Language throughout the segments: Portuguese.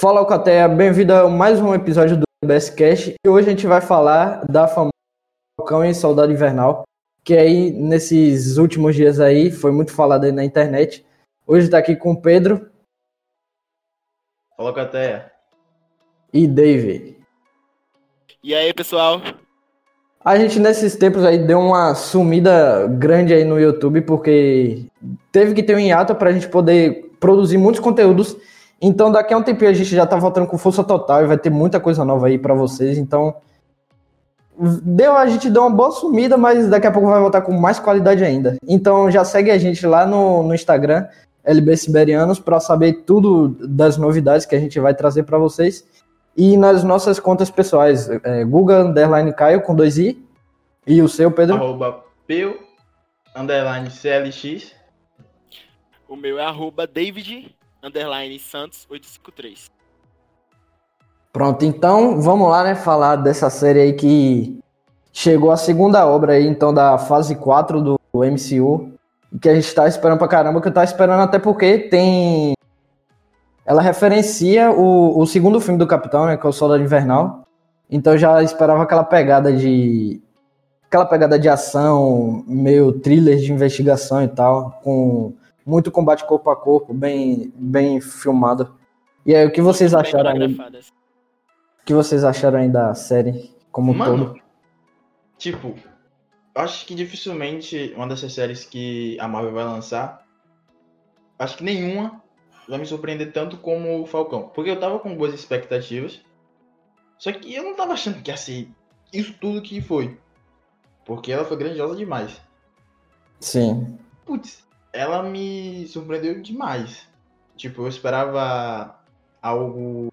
Fala, Alcateia, bem-vindo a mais um episódio do BS Cash. E hoje a gente vai falar da famosa Falcão e Soldado Invernal, que aí nesses últimos dias aí foi muito falado aí na internet. Hoje está aqui com o Pedro. Fala, Alcateia. E David. E aí, pessoal? A gente nesses tempos aí deu uma sumida grande aí no YouTube porque teve que ter um hiato para a gente poder produzir muitos conteúdos então, daqui a um tempinho a gente já tá voltando com força total e vai ter muita coisa nova aí para vocês. Então, deu a gente deu uma boa sumida, mas daqui a pouco vai voltar com mais qualidade ainda. Então, já segue a gente lá no, no Instagram, LB Siberianos, para saber tudo das novidades que a gente vai trazer para vocês. E nas nossas contas pessoais, é, Google Underline Caio com dois i. E o seu, Pedro? Arroba Peu Underline CLX. O meu é arroba David underline Santos 853. Pronto, então vamos lá, né, falar dessa série aí que chegou a segunda obra aí, então, da fase 4 do MCU, que a gente tá esperando pra caramba, que eu tava esperando até porque tem... Ela referencia o, o segundo filme do Capitão, né, que é o Soldado Invernal, então eu já esperava aquela pegada de... aquela pegada de ação, meio thriller de investigação e tal, com muito combate corpo a corpo, bem, bem filmado. E aí, o que vocês acharam aí? O que vocês acharam aí da série como Mano, todo? Tipo, acho que dificilmente uma dessas séries que a Marvel vai lançar, acho que nenhuma vai me surpreender tanto como o Falcão. Porque eu tava com boas expectativas, só que eu não tava achando que ia ser isso tudo que foi. Porque ela foi grandiosa demais. Sim. Putz, ela me surpreendeu demais. Tipo, eu esperava algo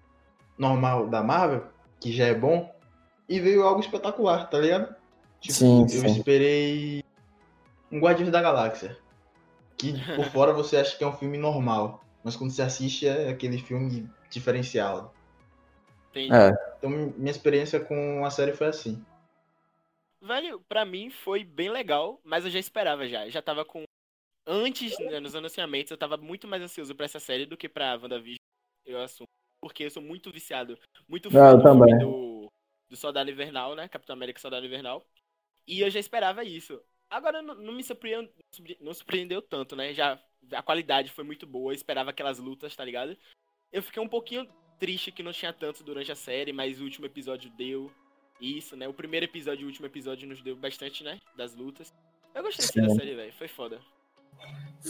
normal da Marvel, que já é bom, e veio algo espetacular, tá ligado? Tipo, sim, eu sim. esperei um Guardiões da Galáxia. Que por fora você acha que é um filme normal, mas quando você assiste é aquele filme diferenciado. Entendi. É. Então minha experiência com a série foi assim. Velho, pra mim foi bem legal, mas eu já esperava já. Eu já tava com antes, né, nos anunciamentos, eu tava muito mais ansioso pra essa série do que pra WandaVision, eu assumo. Porque eu sou muito viciado, muito Ah, fã do, também. filme do, do Soldado Invernal, né? Capitão América Soldado Invernal. E eu já esperava isso. Agora não, não me surpreendeu, não surpreendeu tanto, né? Já a qualidade foi muito boa, eu esperava aquelas lutas, tá ligado? Eu fiquei um pouquinho triste que não tinha tanto durante a série, mas o último episódio deu isso, né? O primeiro episódio e o último episódio nos deu bastante, né? Das lutas. Eu gostei sim da série, velho. Foi foda.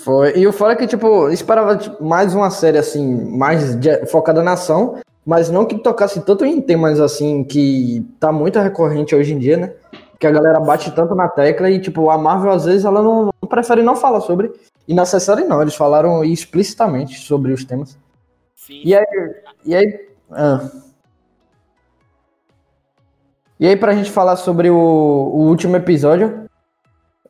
Foi. E o fora é que, tipo, esperava mais uma série, assim, mais de- focada na ação, mas não que tocasse tanto em temas, assim, que tá muito recorrente hoje em dia, né? Que a galera bate tanto na tecla e, tipo, a Marvel, às vezes, ela não, não prefere não falar sobre. E nessa série, não. Eles falaram explicitamente sobre os temas. Sim. E aí, e aí, ah. E aí, pra gente falar sobre o, o último episódio.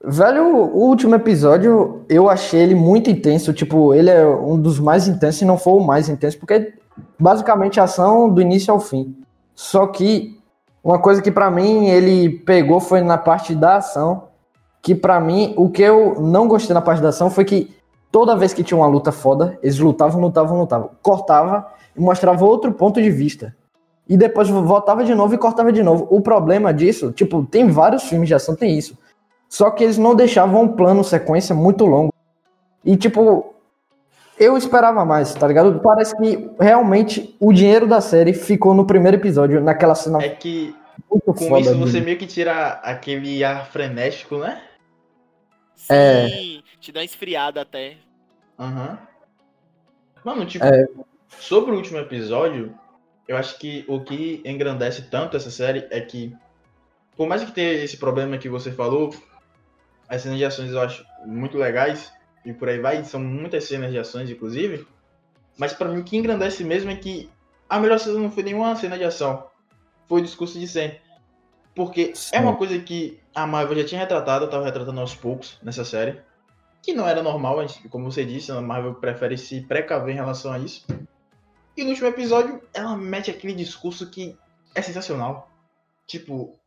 Velho, o último episódio eu achei ele muito intenso. Tipo, ele é um dos mais intensos, se não for o mais intenso, porque basicamente a ação do início ao fim. Só que uma coisa que pra mim ele pegou foi na parte da ação. Que pra mim, o que eu não gostei na parte da ação foi que toda vez que tinha uma luta foda, eles lutavam, lutavam, lutavam. Cortava e mostrava outro ponto de vista. E depois voltava de novo e cortava de novo. O problema disso, tipo, tem vários filmes de ação, tem isso. Só que eles não deixavam um plano sequência muito longo. E tipo, eu esperava mais, tá ligado? Parece que realmente o dinheiro da série ficou no primeiro episódio, naquela cena É que muito com foda. isso você dele. meio que tira aquele ar frenético, né? Sim, É. te dá esfriada até. Aham. Mano, tipo, É. sobre o último episódio, eu acho que o que engrandece tanto essa série é que, por mais que tenha esse problema que você falou, as cenas de ações eu acho muito legais, e por aí vai, são muitas cenas de ações, inclusive, mas pra mim o que engrandece mesmo é que a melhor cena não foi nenhuma cena de ação, foi o discurso de Sam. Porque Sim. é uma coisa que a Marvel já tinha retratado, tava retratando aos poucos nessa série, que não era normal, como você disse, a Marvel prefere se precaver em relação a isso. E no último episódio, ela mete aquele discurso que é sensacional. Tipo,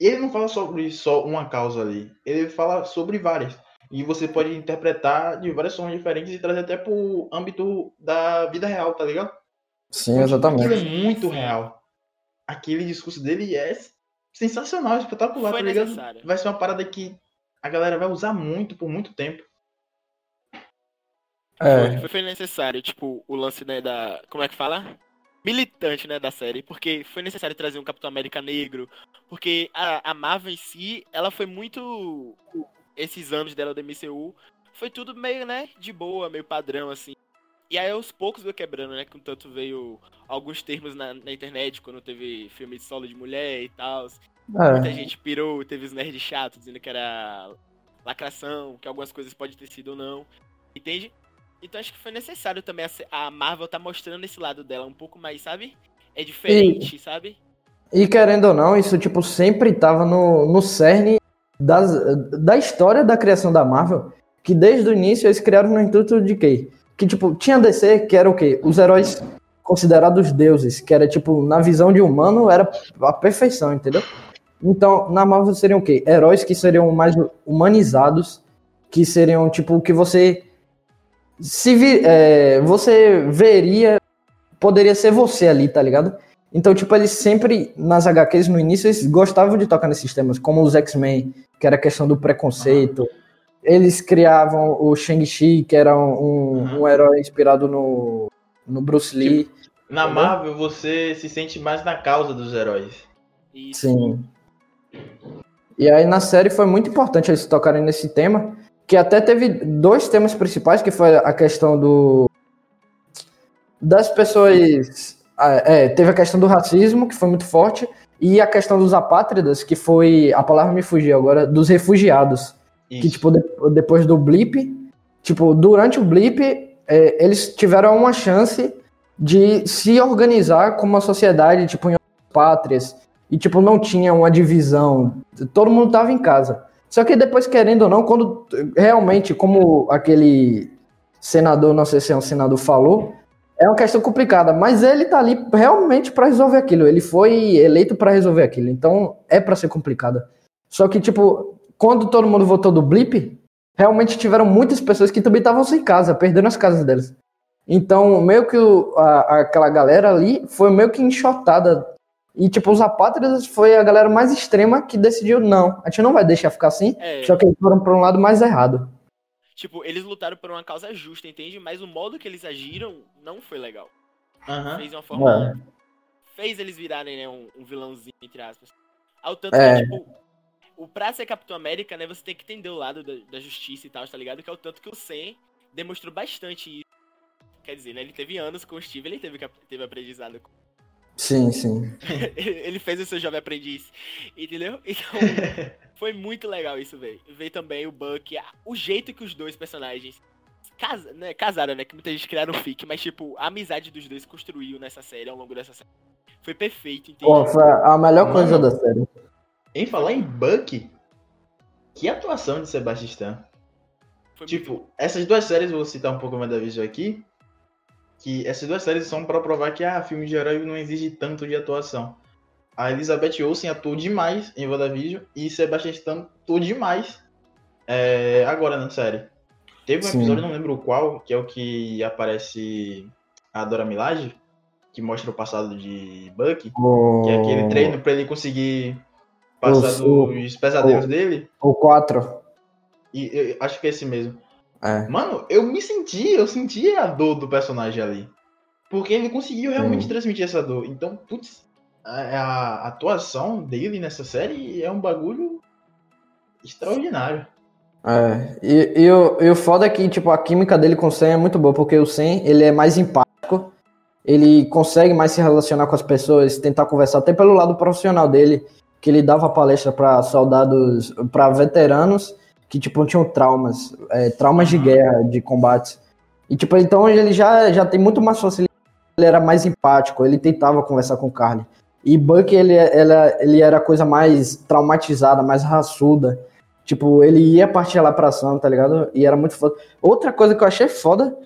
ele não fala sobre só uma causa ali, ele fala sobre várias. E você pode interpretar de várias formas diferentes e trazer até pro âmbito da vida real, tá ligado? Sim, exatamente. Aquilo é muito real. Aquele discurso dele é sensacional, espetacular, Foi tá ligado? necessário. Vai ser uma parada que a galera vai usar muito por muito tempo. É, Foi, foi necessário, tipo, o lance, né, da. Como é que fala? Militante, né, da série. Porque foi necessário trazer um Capitão América negro. Porque a, a Marvel em si, ela foi muito. Esses anos dela do MCU, foi tudo meio, né, de boa, meio padrão, assim. E aí aos poucos veio quebrando, né? Com tanto veio alguns termos na, na internet, quando teve filme de solo de mulher e tal. Muita é. gente pirou, teve os nerds chatos dizendo que era lacração, que algumas coisas pode ter sido ou não. Entende? Então acho que foi necessário também a Marvel tá mostrando esse lado dela um pouco mais, sabe? É diferente, sabe? E querendo ou não, isso tipo sempre tava no, no cerne das, da história da criação da Marvel, que desde o início eles criaram no intuito de quê? Que tipo, tinha DC, que era o quê? Os heróis considerados deuses, que era tipo, na visão de humano, era a perfeição, entendeu? Então, na Marvel seriam o quê? Heróis que seriam mais humanizados, que seriam tipo, que você se vi, é, você veria, poderia ser você ali, tá ligado? Então, tipo, eles sempre, nas HQs, no início, eles gostavam de tocar nesses temas, como os X-Men, que era a questão do preconceito. Eles criavam o Shang-Chi, que era um, Uhum. um herói inspirado no, no Bruce Lee. Na Entendeu? Marvel, você se sente mais na causa dos heróis. Isso. Sim. E aí na série foi muito importante eles tocarem nesse tema, que até teve dois temas principais, que foi a questão do das pessoas, ah, é, teve a questão do racismo, que foi muito forte, e a questão dos apátridas, que foi, a palavra me fugiu agora, dos refugiados, que Isso. tipo de- depois do blip, tipo, durante o blip, é, eles tiveram uma chance de se organizar como uma sociedade, tipo, em outras pátrias, e tipo, não tinha uma divisão, todo mundo tava em casa. Só que depois, querendo ou não, quando realmente, como aquele senador, não sei se é um senador, falou, é uma questão complicada, mas ele tá ali realmente para resolver aquilo. Ele foi eleito para resolver aquilo, então é para ser complicada. Só que, tipo, quando todo mundo votou do Blip, realmente tiveram muitas pessoas que também estavam sem casa, perdendo as casas deles. Então, meio que o- a- aquela galera ali foi meio que enxotada. E, tipo, os apátridas foi a galera mais extrema que decidiu, não, a gente não vai deixar ficar assim, É, só que eles foram para um lado mais errado. tipo, eles lutaram por uma causa justa, entende? Mas o modo que eles agiram não foi legal. Aham. Fez de uma forma. É. Fez eles virarem, né, um, um vilãozinho, entre aspas. Ao tanto É. que, tipo, o pra ser Capitão América, né, você tem que entender o lado da, da justiça e tal, tá ligado? Que é o tanto que o Sam demonstrou bastante isso. Quer dizer, né, ele teve anos com o Steve, ele teve, teve aprendizado com Sim, sim. ele fez o seu jovem aprendiz, entendeu? Então, foi muito legal isso, velho. Ver também o Buck, o jeito que os dois personagens casa, né, casaram, né? Que muita gente criaram um fic, mas, tipo, a amizade dos dois construiu nessa série, ao longo dessa série. Foi perfeito, entendeu? Pô, foi a melhor coisa Mano. da série. Em falar em Buck, que atuação de Sebastian Stan. Foi muito Tipo, essas duas séries, vou citar um pouco mais da Visão aqui, que essas duas séries são pra provar que ah, filme de herói não exige tanto de atuação. A Elizabeth Olsen atuou demais em WandaVision e Sebastian Stan atuou demais é, agora na série. Teve um Sim. episódio, não lembro qual, que é o que aparece a Dora Milaje, que mostra o passado de Bucky, O, que é aquele treino pra ele conseguir passar O- dos pesadelos dele. o 4. E eu acho que é esse mesmo. É. Mano, eu me senti, eu senti a dor do personagem ali. Porque ele conseguiu realmente Sim. transmitir essa dor. Então, putz, a, a atuação dele nessa série é um bagulho extraordinário. É, e, e, o, e o foda é que, tipo, a química dele com o Sam é muito boa, porque o Sam, ele é mais empático, ele consegue mais se relacionar com as pessoas, tentar conversar, até pelo lado profissional dele, que ele dava palestra para soldados, para veteranos que, tipo, tinham traumas, é, traumas de guerra, de combates. E, tipo, então ele já, já tem muito mais facilidade, ele era mais empático, ele tentava conversar com o Carly. E Buck, ele, ela, ele era a coisa mais traumatizada, mais raçuda. Tipo, ele ia partir lá pra ação, tá ligado? E era muito foda. Outra coisa que eu achei foda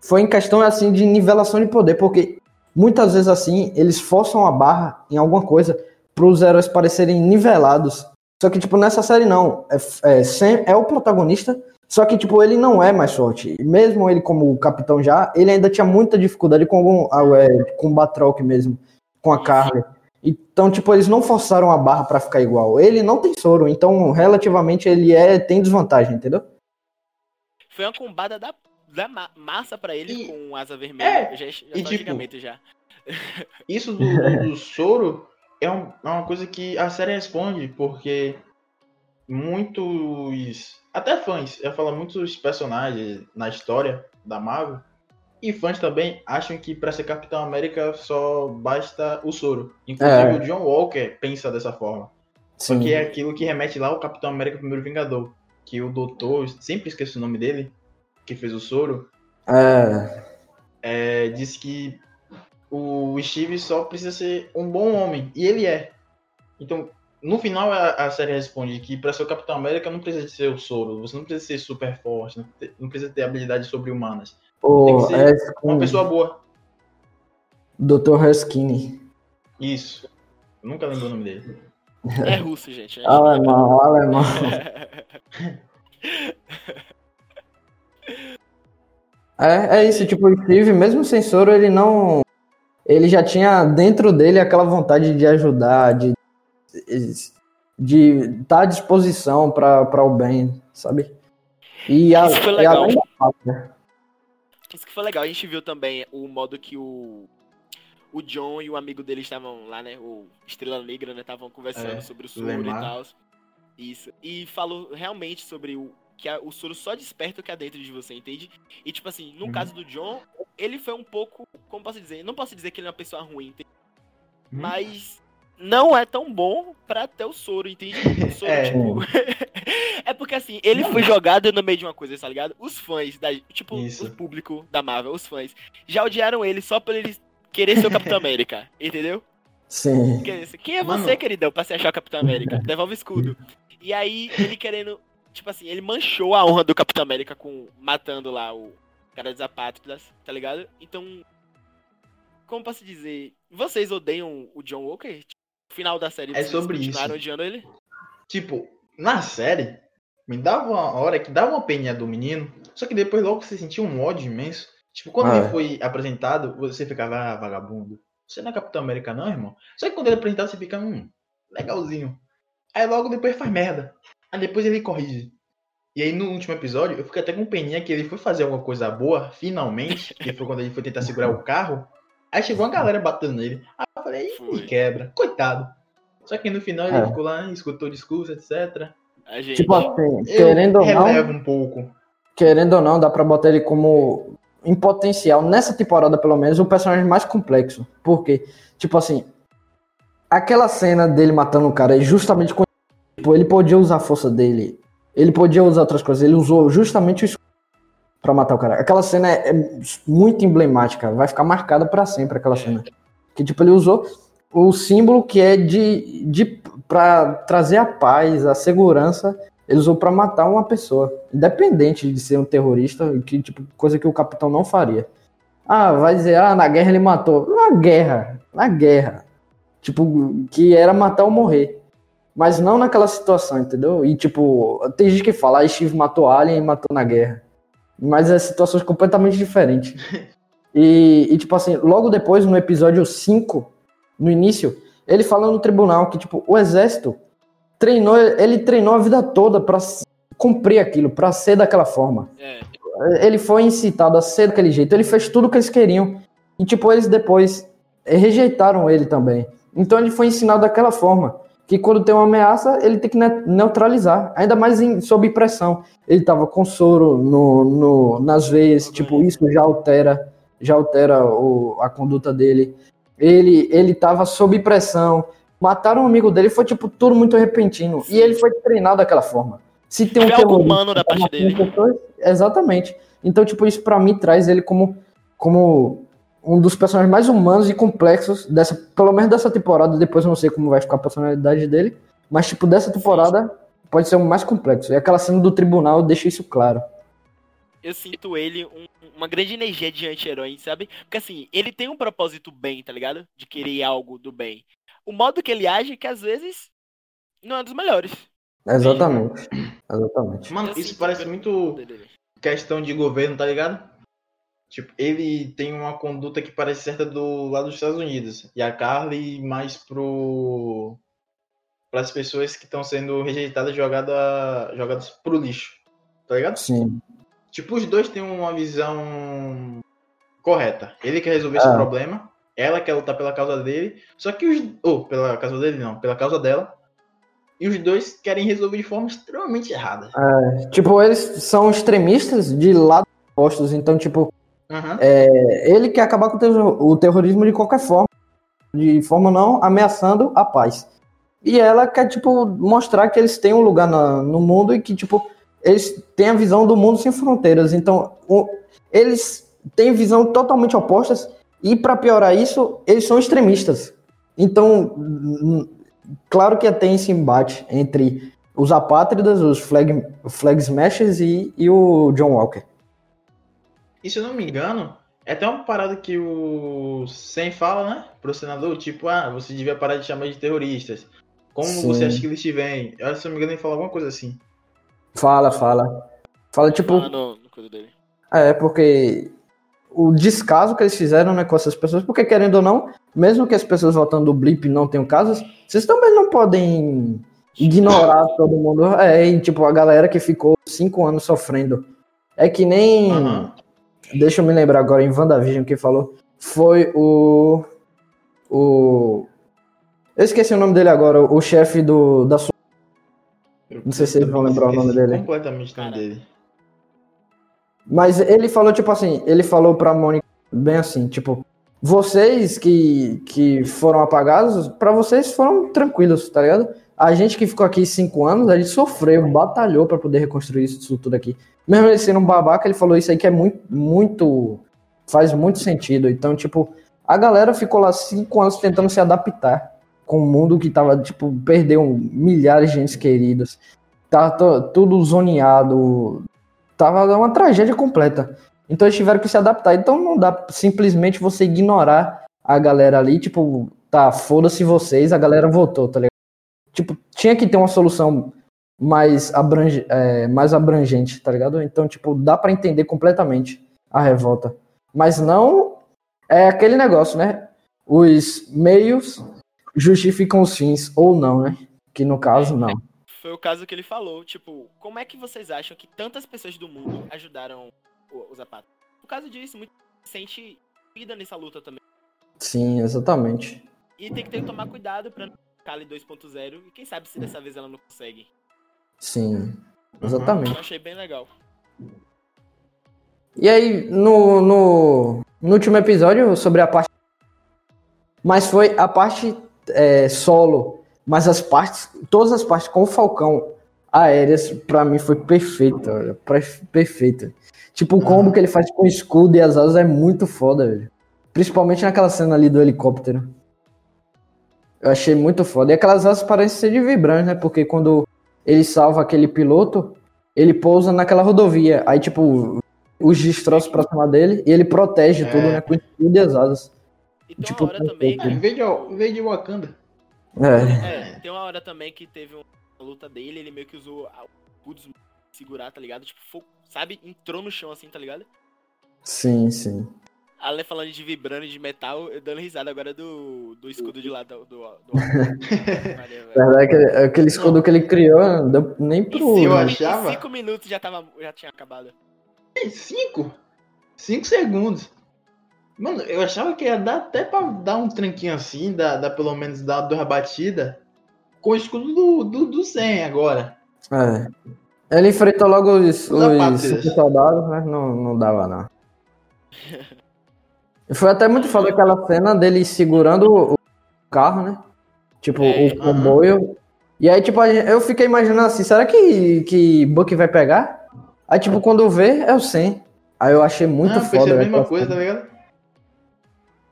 foi em questão, assim, de nivelação de poder, porque muitas vezes, assim, eles forçam a barra em alguma coisa pros heróis parecerem nivelados. Só que, tipo, nessa série não. É, é, Sam é o protagonista, Só que, tipo, ele não é mais forte. Mesmo ele como capitão já, ele ainda tinha muita dificuldade com algum, ah, é, com o Batroc mesmo, com a Carly. Então, tipo, eles não forçaram a barra para ficar igual. Ele não tem soro, então relativamente ele é tem desvantagem, entendeu? Foi uma combada da, da massa para ele e, com asa vermelha. É, já, já e, tipo, já. Isso do, do, do soro é, um, é uma coisa que a série responde, porque muitos até fãs, eu falo muitos personagens na história da Marvel e fãs também acham que para ser Capitão América só basta o soro. Inclusive é. o John Walker pensa dessa forma. Sim. Porque é aquilo que remete lá ao Capitão América Primeiro Vingador, que o doutor, sempre esqueço o nome dele, que fez o soro. É. é disse que o Steve só precisa ser um bom homem e ele é. Então, no final a, a, série responde que para ser o Capitão América não precisa ser o soro, você não precisa ser super forte, não, não precisa ter habilidades sobre-humanas. Oh, Tem que ser é uma pessoa boa. Dr. Huskini. Isso. Eu nunca lembro o nome dele. É russo, gente. alemão, alemão. é, é isso, tipo, o Steve, mesmo sem soro, ele não. Ele já tinha dentro dele aquela vontade de ajudar, de de estar tá à disposição para o bem, sabe? E a, Isso foi legal. Né? Isso que foi legal. A gente viu também o modo que o, o John e o amigo dele estavam lá, né? O Estrela Negra, né? Estavam conversando é, sobre o soro e tal. Isso. E falou realmente sobre o que a, o soro só desperta o que há dentro de você, entende? E tipo assim, no uhum. caso do John, ele foi um pouco, como posso dizer? Não posso dizer que ele é uma pessoa ruim, entende? Uhum. Mas não é tão bom pra ter o soro, entende? O soro, é. tipo. é porque assim, ele foi jogado no meio de uma coisa, tá ligado? Os fãs, da, tipo, Isso. o público da Marvel, os fãs, já odiaram ele só por ele querer ser o Capitão América, entendeu? Sim. Quem é Mano. você, queridão, pra se achar o Capitão América? Devolve o escudo. E aí, ele querendo. Tipo assim, ele manchou a honra do Capitão América com matando lá o cara dos apátridas, tá ligado? Então. Como posso dizer? Vocês odeiam o John Walker? final da série é sobre isso. odiando ele? Tipo, na série, me dava uma hora que dava uma peninha do menino, só que depois logo você sentia um ódio imenso. Tipo, quando ah, ele foi apresentado, você ficava, ah, vagabundo. Você não é Capitão América, não, irmão? Só que quando ele é apresentado, você fica, hum, legalzinho. Aí logo depois faz merda. Aí depois ele corrige. E aí no último episódio, eu fiquei até com peninha que ele foi fazer alguma coisa boa, finalmente, que foi quando ele foi tentar segurar o carro. Aí chegou uma galera batendo nele. Aí eu falei, me quebra, coitado. Só que no final ele é. ficou lá, escutou o discurso, etc. Gente, tipo assim, querendo ou não. um pouco. Querendo ou não, dá pra botar ele como. Em potencial, nessa temporada pelo menos, o personagem mais complexo. Porque, tipo assim, aquela cena dele matando o cara é justamente com. Tipo, ele podia usar a força dele. Ele podia usar outras coisas. Ele usou justamente o para matar o cara. Aquela cena é, é, muito emblemática, vai ficar marcada para sempre aquela cena. Que tipo ele usou o símbolo que é de, de para trazer a paz, a segurança, ele usou para matar uma pessoa, independente de ser um terrorista, que tipo coisa que o capitão não faria. Ah, vai dizer, ah, na guerra ele matou. Na guerra, na guerra. Tipo, que era matar ou morrer. Mas não naquela situação, entendeu? E tipo, tem gente que fala, ah, Steve matou Alien e matou na guerra mas é situações completamente diferentes. E, e, tipo assim, logo depois, no episódio 5, no início, ele fala no tribunal que, tipo, o exército treinou, ele treinou a vida toda para cumprir aquilo, para ser daquela forma. É. Ele foi incitado a ser daquele jeito, ele fez tudo o que eles queriam. E, tipo, eles depois rejeitaram ele também. Então ele foi ensinado daquela forma que quando tem uma ameaça, ele tem que neutralizar, ainda mais em, sob pressão. Ele estava com soro no, no, nas veias, tipo, isso já altera, já altera o, a conduta dele. Ele ele estava sob pressão. Mataram um amigo dele, foi tipo tudo muito repentino. E ele foi treinado daquela forma. Se tem um algo humano da parte dele. Pessoas, exatamente. Então, tipo, isso para mim traz ele como como um dos personagens mais humanos e complexos dessa, pelo menos dessa temporada. Depois eu não sei como vai ficar a personalidade dele, mas tipo dessa temporada pode ser o mais complexo. E aquela cena do tribunal deixa isso claro. Eu sinto ele um, uma grande energia de anti-herói, sabe? Porque assim, ele tem um propósito bem, tá ligado? De querer algo do bem. O modo que ele age, que às vezes não é dos melhores. Exatamente. Exatamente. Mano, isso parece muito questão de governo, tá ligado? Tipo, ele tem uma conduta que parece certa do lado dos Estados Unidos. E a Carly mais pro. para as pessoas que estão sendo rejeitadas, jogada, jogadas pro lixo. Tá ligado? Sim. Tipo, os dois têm uma visão correta. Ele quer resolver esse Ah. problema. Ela quer lutar pela causa dele. Só que os. Ou, pela causa dele não, pela causa dela. E os dois querem resolver de forma extremamente errada. Tipo, eles são extremistas de lados opostos. Então, tipo, Aham. é, ele quer acabar com o terro- o terrorismo de qualquer forma. De forma não ameaçando a paz. E ela quer, tipo, mostrar que eles têm um lugar na- no mundo e que, tipo, eles têm a visão do mundo sem fronteiras. Então, o- eles têm visão totalmente opostas. E, para piorar isso, eles são extremistas. Então, claro que tem esse embate entre os apátridas, os flag, flag smashers e, e o John Walker. E se eu não me engano, é até uma parada que o Sem fala, né? Pro senador, tipo, ah, você devia parar de chamar de terroristas. Como Sim. você acha que eles te veem? Eu, se eu não me engano, ele fala alguma coisa assim. Fala, fala. Fala, tipo, Fala no, no coisa dele. é, porque o descaso que eles fizeram né, com essas pessoas, porque querendo ou não, mesmo que as pessoas votando do Blip não tenham casos, vocês também não podem ignorar todo mundo. É, e tipo, a galera que ficou cinco anos sofrendo. É que nem. Aham. Deixa eu me lembrar agora em WandaVision que falou. Foi o. O. Eu esqueci o nome dele agora, o chefe do, da sua. Não sei se vocês vão lembrar o nome dele. Completamente o nome Cara. dele. Mas ele falou, tipo assim, ele falou pra Mônica bem assim, tipo, vocês que, que foram apagados, pra vocês foram tranquilos, tá ligado? A gente que ficou aqui cinco anos, a gente sofreu, batalhou pra poder reconstruir isso tudo aqui. Mesmo ele sendo um babaca, ele falou isso aí que é muito, muito, faz muito sentido. Então, tipo, a galera ficou lá cinco anos tentando se adaptar com o mundo que tava, tipo, perdeu milhares de entes queridos. To- tudo zoneado, tava uma tragédia completa. Então eles tiveram que se adaptar. Então não dá simplesmente você ignorar a galera ali, tipo, tá, foda-se vocês, a galera votou, tá ligado? Tipo, tinha que ter uma solução mais, abrange, é, mais abrangente, tá ligado? Então, tipo, dá pra entender completamente a revolta. Mas não é aquele negócio, né? Os meios justificam os fins, ou não, né? Que no caso, não. Foi o caso que ele falou, tipo, como é que vocês acham que tantas pessoas do mundo ajudaram o- os apátridas? Por causa disso, muito sente vida nessa luta também. Sim, exatamente. E tem que ter que tomar cuidado pra não ficar ali 2.0 e quem sabe se dessa vez ela não consegue. Sim, exatamente. Eu achei bem legal. E aí, no, no, no último episódio, sobre a parte. Mas foi a parte é, solo. Mas as partes. Todas as partes com o Falcão aéreas, pra mim, foi perfeita, olha. per- Perfeita. Tipo, o combo que ele faz com o escudo e as asas é muito foda, velho. Principalmente naquela cena ali do helicóptero. Eu achei muito foda. E aquelas asas parecem ser de vibrante, né? Porque quando ele salva aquele piloto, ele pousa naquela rodovia. Aí, tipo, os destroços pra cima dele e ele protege É. tudo, né? Com o escudo e as asas. E tem Tipo, uma hora também É, veio de, veio de Wakanda. É. É, tem uma hora também que teve uma luta dele, ele meio que usou a- o escudo pra segurar, tá ligado? Tipo, sabe? Entrou no chão assim, tá ligado? Sim, sim. A Ale falando de vibrando de metal, eu dando risada agora do, do escudo de lá do. do, do... Verdade, aquele, aquele escudo que ele criou, não deu nem Em pro. cinco, Eu né? achava- em cinco minutos já, tava, já tinha acabado. Ei, Cinco? Cinco segundos. Mano, eu achava que ia dar até pra dar um tranquinho assim, dar, dar pelo menos dar duas batidas com o escudo do, do, do 100 agora. É. Ele enfrentou logo os, Os soldados, mas não, não dava, não. E Foi até muito foda aquela cena dele segurando o carro, né? Tipo, É, o comboio. E aí, tipo, eu fiquei imaginando assim, será que, que Buck vai pegar? Aí, tipo, quando vê, é o 100. Aí eu achei muito ah, foda. pensei a mesma coisa, cena. tá ligado?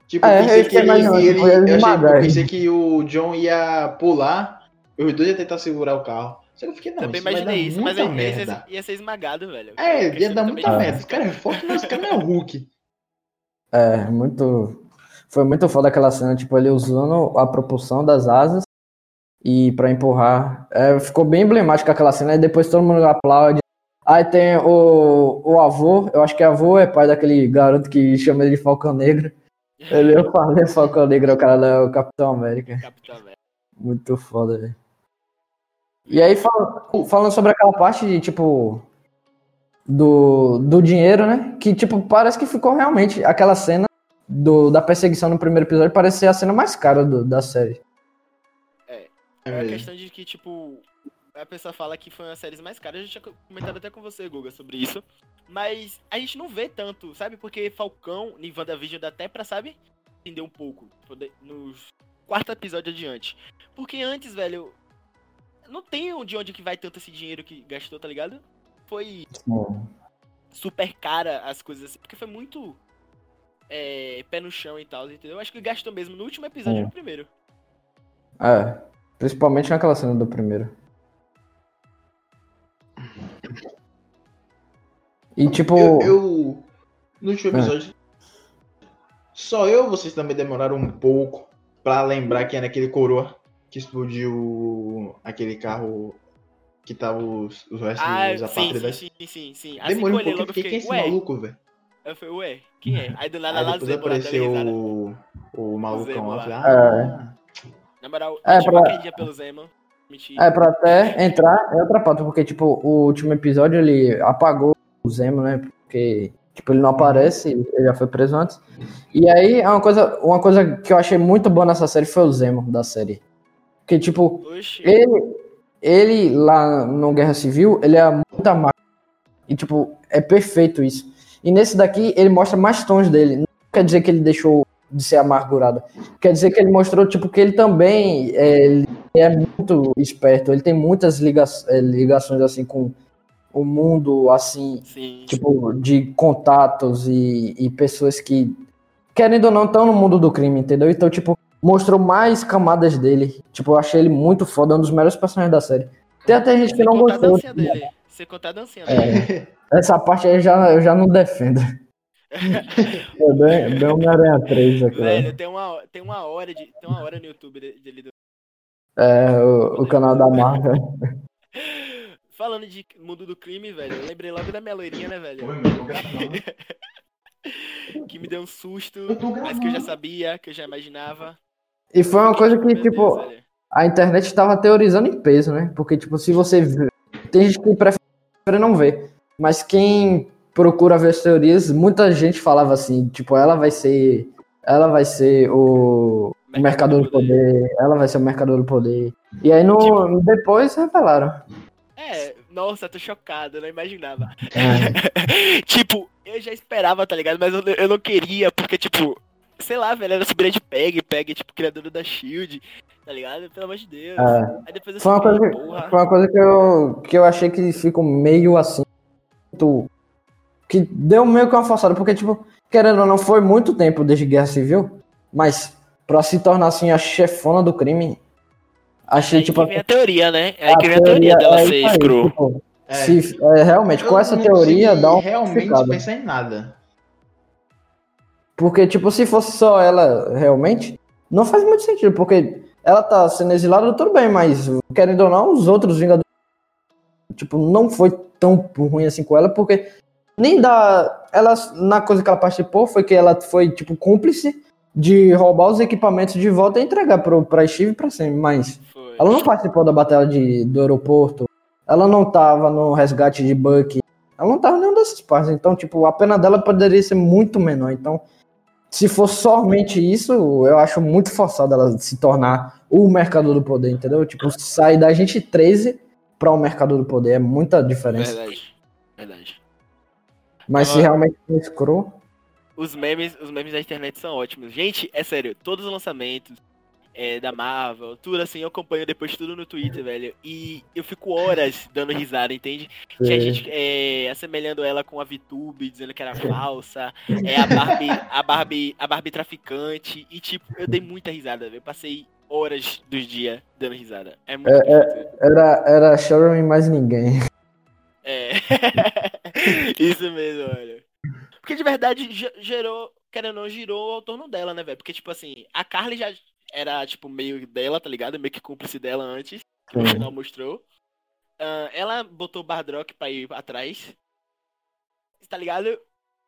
Tipo, É, eu pensei eu que fiquei ele, imaginando, ele- ele eu, achei, esmagar eu pensei que o John ia pular, os dois iam tentar segurar o carro. Só que eu fiquei, não, Também imaginei isso, mas aí merda. ia, ia ser esmagado, velho. É, ia dar muita merda. Esse cara é forte, mas esse cara não é o Hulk. É, muito. Foi muito foda aquela cena, tipo, ele usando a propulsão das asas e para empurrar. É, ficou bem emblemática aquela cena, e depois todo mundo aplaude. Aí tem o, o avô, eu acho que avô é pai daquele garoto que chama ele de Falcão Negro. Ele, eu falei Falcão Negro, o cara é o Capitão América. Capitão América. Muito foda, velho. E aí, fal- falando sobre aquela parte de, tipo, do, do dinheiro, né? Que, tipo, parece que ficou realmente aquela cena do, da perseguição no primeiro episódio, parece ser a cena mais cara do- da série. É É a mesmo. questão de que, tipo, a pessoa fala que foi uma das séries mais caras. Eu já tinha comentado até com você, Guga, sobre isso. Mas a gente não vê tanto, sabe? Porque Falcão, em WandaVision, dá até pra, sabe? Entender um pouco. Nos quarto episódio adiante. Porque antes, velho, não tem de onde que vai tanto esse dinheiro que gastou, tá ligado? Foi super cara as coisas assim, porque foi muito é, pé no chão e tal, entendeu? Acho que gastou mesmo no último episódio e É. no primeiro. É, principalmente naquela cena do primeiro. E, tipo... Eu, eu- no último É. episódio, só eu vocês também demoraram um pouco pra lembrar quem era aquele coroa que explodiu aquele carro que tava os, os restos Ah, dos sim, sim, apátridas. sim, sim, sim. Assim Demorei eu um pouquinho, eu fiquei, quem é esse maluco, velho? Eu falei, ué, quem é? Aí do nada lá depois dando apareceu o, o malucão lá. lá. Falei, ah, Na moral, É, é, pra- pelo Zemo. Mentira. É, pra até entrar, é outra pauta, porque, tipo, o último episódio ele apagou o Zemo, né? Porque, tipo, ele não aparece, ele já foi preso antes. E aí, é uma coisa, uma coisa que eu achei muito boa nessa série foi o Zemo da série. Porque, tipo, Oxi. ele, ele lá no Guerra Civil, ele é muito amargo. E, tipo, é perfeito isso. E nesse daqui, ele mostra mais tons dele. Não quer dizer que ele deixou de ser amargurado. Quer dizer que ele mostrou, tipo, que ele também é, ele é muito esperto. Ele tem muitas liga eh, ligações, assim, com o mundo, assim, Sim. tipo, de contatos e, e pessoas que, querendo ou não, estão no mundo do crime, entendeu? Então, tipo, mostrou mais camadas dele. Tipo, eu achei ele muito foda, um dos melhores personagens da série. Tem até gente que não contar a gostou. dancinha dele. Sem contar a dancinha dele. É, essa parte aí eu já, eu já não defendo. É bem, bem Homem-Aranha 3 aqui. Velho, tem uma, tem uma hora de. Tem uma hora no YouTube de- dele. do- É, o, o canal da Marvel. Falando de mundo do crime, velho, eu lembrei logo da minha loirinha, né, velho? Que me deu um susto, Eu mas que eu já sabia, que eu já imaginava. E foi uma coisa que, tipo, a internet tava teorizando em peso, né? Porque, tipo, se você vê... Tem gente que prefere não ver. Mas quem procura ver as teorias, muita gente falava assim, tipo, ela vai ser... Ela vai ser o, o mercador do poder. Ela vai ser o mercador do poder. E aí, no, Tipo- depois, revelaram. É, nossa, tô chocado, não imaginava. É. tipo, eu já esperava, tá ligado? Mas eu, eu não queria, porque, tipo, sei lá, velho, era sobrinha de Peg, Peg, tipo, criadora da Shield, tá ligado? Pelo amor de Deus. É. Aí depois eu Foi uma coisa, porra. foi uma coisa que, eu, que eu achei que ficou meio assim. muito- Que deu meio que uma forçada, porque, tipo, querendo ou não, foi muito tempo desde Guerra Civil, mas pra se tornar assim a chefona do crime, achei, Aí tipo. que vem a teoria, né? Aí que vem a teoria dela é ser aí, screw. tipo, É. se- é, realmente, com Eu essa não teoria dá um realmente pensar em nada. Porque, tipo, se fosse só ela realmente, não faz muito sentido, porque ela tá sendo exilada, tudo bem, mas querendo ou não, os outros Vingadores, tipo, não foi tão ruim assim com ela, porque nem da. Ela, na coisa que ela participou foi que ela foi, tipo, cúmplice de roubar os equipamentos de volta e entregar pro, pra Steve e pra Sam, mas Foi. ela não participou da batalha de, do aeroporto, ela não tava no resgate de Bucky, ela não tava em nenhum dessas partes, então, tipo, a pena dela poderia ser muito menor, então se for somente isso, eu acho muito forçado ela se tornar o mercador do poder, entendeu? Tipo, sair da gente 13 para o mercador do poder é muita diferença. Verdade. Verdade. Mas se Agora- realmente for escroto, Os memes, os memes da internet são ótimos. Gente, é sério, todos os lançamentos é, da Marvel, tudo assim, eu acompanho depois tudo no Twitter, velho. E eu fico horas dando risada, entende? Tinha É. gente é, assemelhando ela com a VTube, dizendo que era falsa. É a Barbie, a Barbie, a Barbie traficante. E tipo, eu dei muita risada, velho. Eu passei horas dos dias dando risada. É muito é, era, era Sharon e mais ninguém. é. Isso mesmo, olha. Porque de verdade ge- gerou, querendo ou não, girou ao torno dela, né, velho? Porque, tipo assim, a Carly já era, tipo, meio dela, tá ligado? Meio que cúmplice dela antes, que no final mostrou. Ah, ela botou o Bardrock pra ir atrás. Tá ligado?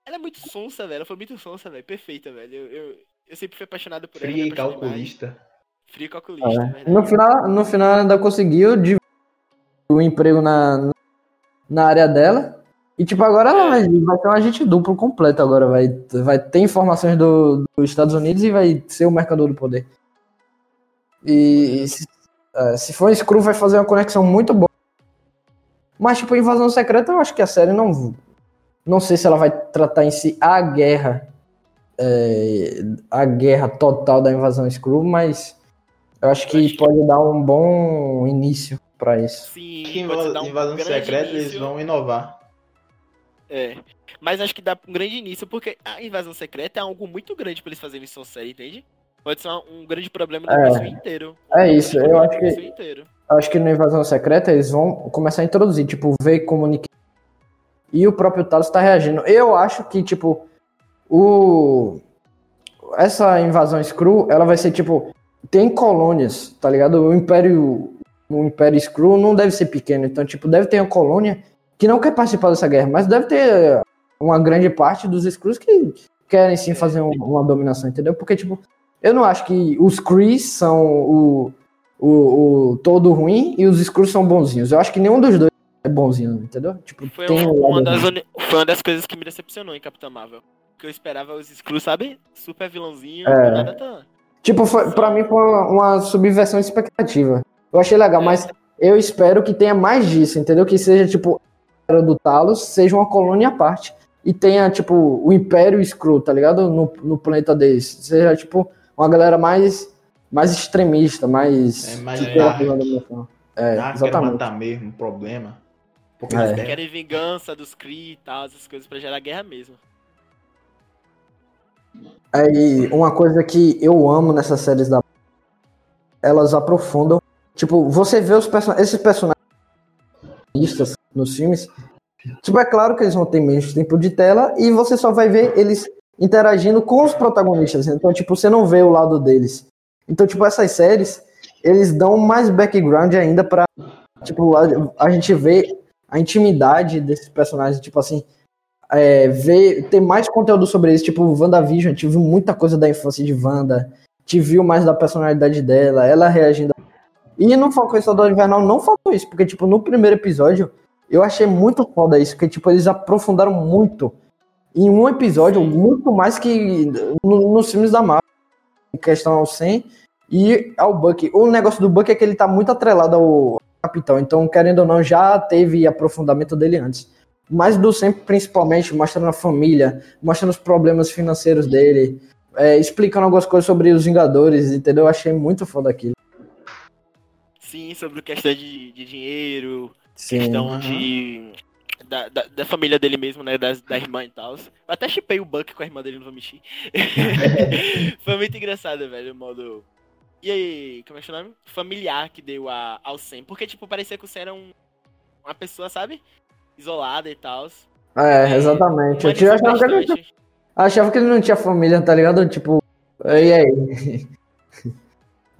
Ela é muito sonsa, velho. Ela foi muito sonsa, velho. Perfeita, velho. Eu, eu, eu sempre fui apaixonado por ela. Fria e mais. calculista. Fria e calculista, É. verdade. No final, no final ela ainda conseguiu de o emprego na, na área dela. E tipo, agora ela vai, vai ter um agente duplo completo agora. Vai, vai ter informações do, dos Estados Unidos e vai ser o mercador do poder. E, e se, é, se for Screw, vai fazer uma conexão muito boa. Mas, tipo, Invasão Secreta, eu acho que a série não. Não sei se ela vai tratar em si a guerra. é, a guerra total da invasão Screw, mas eu acho que pode dar um bom início pra isso. Sim, Acho que pode invasão, dar um invasão secreta eles vão inovar. É. Mas acho que dá um grande início, porque a invasão secreta é algo muito grande pra eles fazerem sua série, entende? Pode ser um grande problema do É. MCU inteiro. É isso, eu acho que-. Acho que na invasão secreta eles vão começar a introduzir, tipo, ver comunicar. E o próprio Talos tá reagindo. Eu acho que, tipo, o. Essa invasão Screw, ela vai ser tipo. Tem colônias, tá ligado? O Império. O Império Screw não deve ser pequeno. Então, tipo, deve ter uma colônia que não quer participar dessa guerra, mas deve ter uma grande parte dos Screws que querem sim fazer um- uma dominação, entendeu? Porque, tipo, eu não acho que os Krees são o, o, o todo ruim e os Screws são bonzinhos. Eu acho que nenhum dos dois é bonzinho, entendeu? Tipo, Foi, tem uma, um uma das, foi uma das coisas que me decepcionou em Capitão Marvel. Porque eu esperava os Skrulls, sabe? Super vilãozinho, É. nada tá. Tipo, foi, pra mim foi uma, uma subversão expectativa. Eu achei legal, É. mas eu espero que tenha mais disso, entendeu? Que seja, tipo, a era do Talos seja uma colônia à parte. E tenha, tipo, o Império Screw, tá ligado? No, no planeta deles. Seja, tipo, uma galera mais, mais extremista, mais. É, mais que dark. É, ah, exatamente. matar mesmo, problema. Porque É. eles querem. Vingança dos Kree e tal, essas coisas pra gerar guerra mesmo. Aí, uma coisa que eu amo nessas séries da. Elas aprofundam. Tipo, você vê os person esses personagens nos filmes. Tipo, é claro que eles vão ter menos tempo de tela e você só vai ver eles interagindo com os protagonistas. Então, tipo, você não vê o lado deles. Então, tipo, essas séries, eles dão mais background ainda pra. Tipo, a, a gente vê a intimidade desses personagens, tipo assim é, ver, ter mais conteúdo sobre eles, tipo WandaVision, viu muita coisa da infância de Wanda, te viu mais da personalidade dela, ela reagindo. E no Falcão e Soldado Invernal não faltou isso, porque, tipo, no primeiro episódio, eu achei muito foda isso, porque, tipo, eles aprofundaram muito em um episódio, muito mais que no- nos filmes da Marvel, em questão ao 100 e ao Bucky. O negócio do Bucky é que ele tá muito atrelado ao Capitão, então, querendo ou não, já teve aprofundamento dele antes mas do sempre principalmente mostrando a família, mostrando os problemas financeiros dele, é, explicando algumas coisas sobre os Vingadores, entendeu? Eu achei muito foda aquilo. Sim, sobre questão de, de dinheiro, Sim. questão Aham. de. Da, da, da família dele mesmo, né? Das, da irmã e tal. Eu até chipei o Buck com a irmã dele, não vou mentir. Foi muito engraçado, velho, o modo. E aí, como é que é o nome? Familiar que deu a, ao Sam. Porque, tipo, parecia que o Sam era um, uma pessoa, sabe? Isolada e tal. É, exatamente. Eu tinha- achava, que ele não tinha, achava que ele não tinha família, tá ligado? Tipo, e aí?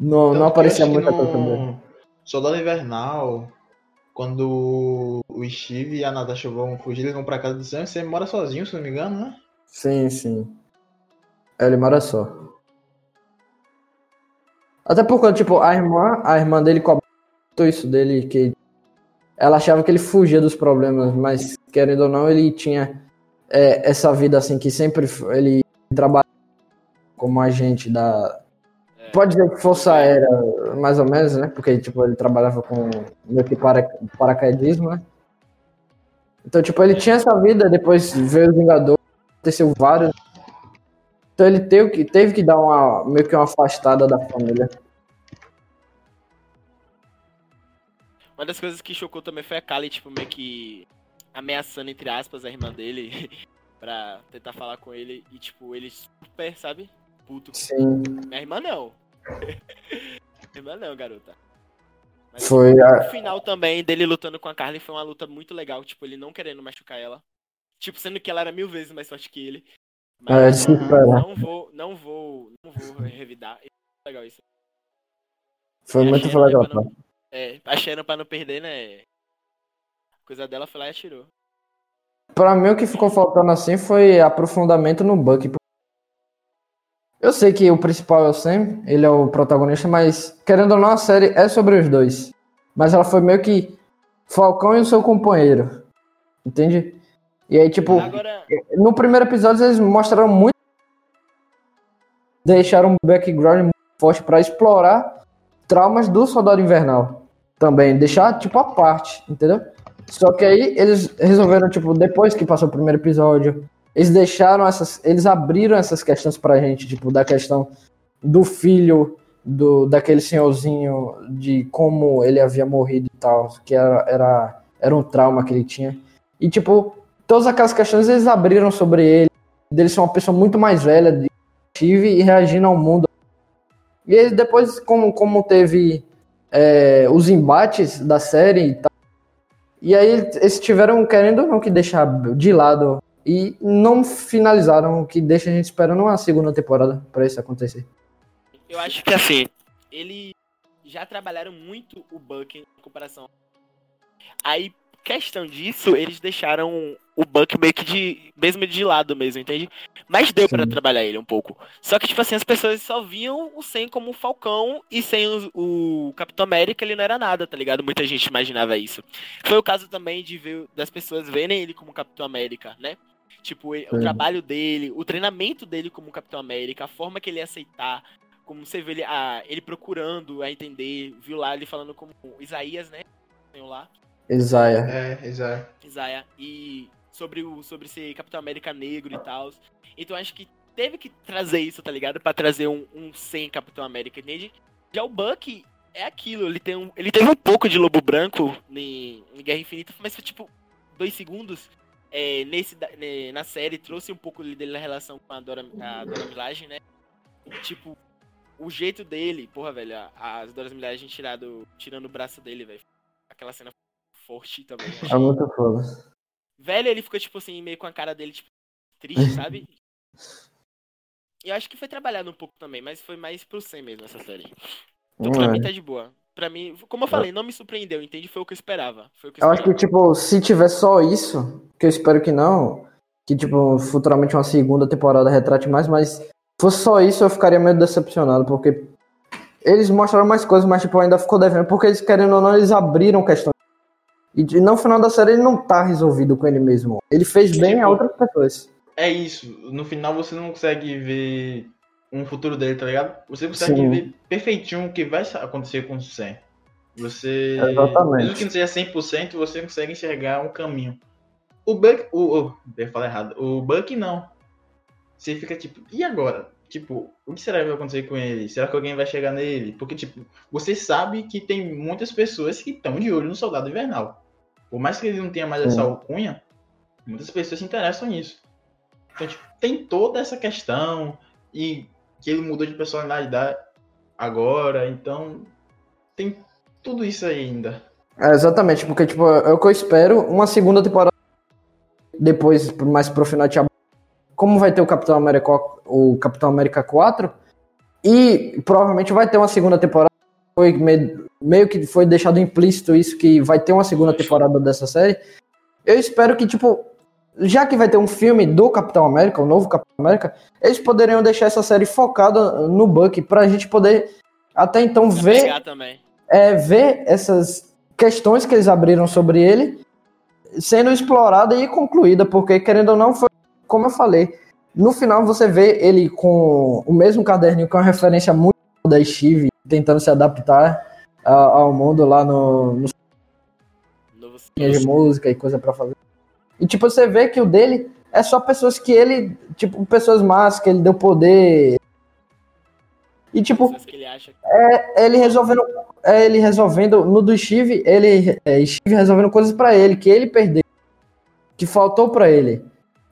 Não, não aparecia muita coisa no Soldado Invernal, quando o Steve e a Natasha vão fugir, eles vão pra casa do Sam, você mora sozinho, se não me engano, né? Sim, sim. É, Ele mora só. Até porque, tipo, a irmã, a irmã dele cobrou isso dele, que ela achava que ele fugia dos problemas, mas querendo ou não, ele tinha é, essa vida assim que sempre ele trabalhava como agente da. Pode dizer que Força Aérea, mais ou menos, né? Porque, tipo, ele trabalhava com meio que para, paracaidismo, né? Então, tipo, ele tinha essa vida, depois veio os Vingadores, aconteceu vários. Então ele teve que, teve que dar uma, meio que uma afastada da família. Uma das coisas que chocou também foi a Kali, tipo, meio que ameaçando, entre aspas, a irmã dele pra tentar falar com ele. E, tipo, ele super, sabe? Puto. Sim. Minha irmã não. Minha irmã não, garota. Mas, Foi tipo, a- O final também dele lutando com a Carly foi uma luta muito legal. Tipo, ele não querendo machucar ela. Tipo, sendo que ela era mil vezes mais forte que ele. É, Mas se espera. não vou, não vou, não vou revidar. É legal isso. Foi É, muito legal. né, pra pá. É, achando pra não perder, né? A coisa dela foi lá e atirou. Pra mim, o que ficou faltando assim foi aprofundamento no Buck. Eu sei que o principal é o Sam, ele é o protagonista, mas querendo ou não, a série é sobre os dois. Mas ela foi meio que Falcão e o seu companheiro. Entende? E aí, tipo, Agora, no primeiro episódio eles mostraram muito. Deixaram um background muito forte pra explorar traumas do Soldado Invernal. Também, deixar, tipo, a parte, entendeu? Só que aí eles resolveram, tipo, depois que passou o primeiro episódio, eles deixaram essas. Eles abriram essas questões pra gente, tipo, da questão do filho do daquele senhorzinho, de como ele havia morrido e tal, que era, era, era um trauma que ele tinha. E, tipo, todas aquelas questões eles abriram sobre ele, dele ser uma pessoa muito mais velha, de tive e reagindo ao mundo. E aí depois, como, como teve é, os embates da série e tal, e aí eles tiveram, querendo não, que deixar de lado e não finalizaram, o que deixa a gente esperando uma segunda temporada pra isso acontecer. eu acho que assim, eles já trabalharam muito o Buck em comparação. Aí, questão disso, eles deixaram o Buck meio que de. mesmo de lado mesmo, entende? Mas deu pra Sim. trabalhar ele um pouco. Só que, tipo assim, as pessoas só viam o Sam como um Falcão e sem o, o Capitão América ele não era nada, tá ligado? Muita gente imaginava isso. Foi o caso também de ver das pessoas verem ele como Capitão América, né? Tipo, o trabalho dele, o treinamento dele como Capitão América, a forma que ele ia aceitar, como você vê ele, ah, ele procurando a entender, viu lá ele falando como Isaías, né? Tem lá, Isaiah. É, exato. Isaiah, e sobre o sobre ser Capitão América negro e tal. Então acho que teve que trazer isso, tá ligado? Pra trazer um, um sem Capitão América, entende? Já o Buck é aquilo, ele tem um, ele teve um pouco de lobo branco em, em Guerra Infinita, mas foi tipo dois segundos. É, nesse, né, na série trouxe um pouco dele na relação com a Dora, a Dora Milaje, né? Tipo, o jeito dele, porra, velho, as Doras Milaje tirado, tirando o braço dele, velho. Aquela cena forte também. É muito foda. Velho, ele ficou, tipo assim, meio com a cara dele, tipo, triste, sabe? Eu acho que foi trabalhado um pouco também, mas foi mais pro Sam mesmo essa série. Então pra É. mim tá de boa. Pra mim, como eu falei, não me surpreendeu, entende? Foi o que eu esperava. Foi o que eu Eu acho que, esperava. tipo, se tiver só isso, que eu espero que não, que, tipo, futuramente uma segunda temporada retrate mais, mas se fosse só isso, eu ficaria meio decepcionado, porque eles mostraram mais coisas, mas, tipo, ainda ficou devendo, porque eles, querendo ou não, eles abriram questões. E de- no final da série ele não tá resolvido com ele mesmo. Ele fez bem a Tipo, outras pessoas. É isso. No final você não consegue ver um futuro dele, tá ligado? Você consegue Sim. ver perfeitinho o que vai acontecer com o Sam. Você. Exatamente. Mesmo que não seja 100%, você consegue enxergar um caminho. O Buck. O, o, eu falar errado. O Buck não. Você fica tipo, e agora? Tipo, o que será que vai acontecer com ele? Será que alguém vai chegar nele? Porque, tipo, você sabe que tem muitas pessoas que estão de olho no Soldado Invernal. Por mais que ele não tenha mais Sim. essa alcunha, muitas pessoas se interessam nisso. Então, tipo, tem toda essa questão e que ele mudou de personalidade agora, então tem tudo isso aí ainda. É, exatamente, porque, tipo, é o que eu espero, uma segunda temporada depois, mais pro final de abril, como vai ter o Capitão América, o Capitão América 4, e provavelmente vai ter uma segunda temporada, foi meio, meio que foi deixado implícito isso, que vai ter uma segunda temporada dessa série, eu espero que, tipo, já que vai ter um filme do Capitão América, o novo Capitão América, eles poderiam deixar essa série focada no Buck, pra gente poder até então ver é, ver essas questões que eles abriram sobre ele sendo explorada e concluída, porque querendo ou não, foi como eu falei. No final você vê ele com o mesmo caderninho, que é uma referência muito da Steve, tentando se adaptar a- ao mundo lá no, no de música e coisa pra fazer. E tipo, você vê que o dele é só pessoas que ele, tipo, pessoas más, que ele deu poder. E tipo, que ele que ele resolvendo é ele resolvendo no do Steve ele é, Steve resolvendo coisas pra ele que ele perdeu que faltou pra ele.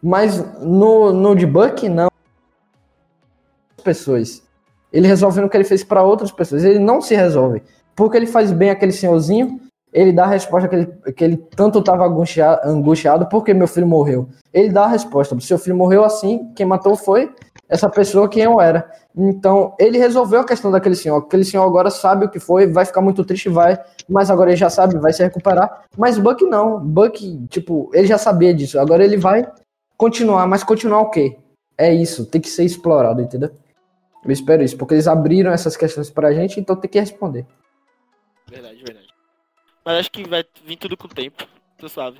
Mas no, no de Buck não. Pessoas. Ele resolvendo o que ele fez pra outras pessoas. Ele não se resolve. Porque ele faz bem aquele senhorzinho ele dá a resposta que ele, que ele tanto estava angustiado, angustiado porque meu filho morreu ele dá a resposta seu filho morreu assim quem matou foi essa pessoa quem eu era. Então, ele resolveu a questão daquele senhor. Aquele senhor agora sabe o que foi, vai ficar muito triste, vai, mas agora ele já sabe, vai se recuperar. Mas Buck não. Buck, tipo, ele já sabia disso. Agora ele vai continuar, mas continuar o quê? É isso, tem que ser explorado, entendeu? Eu espero isso, porque eles abriram essas questões pra gente, então tem que responder. Verdade, verdade. Mas acho que vai vir tudo com o tempo. Tô suave.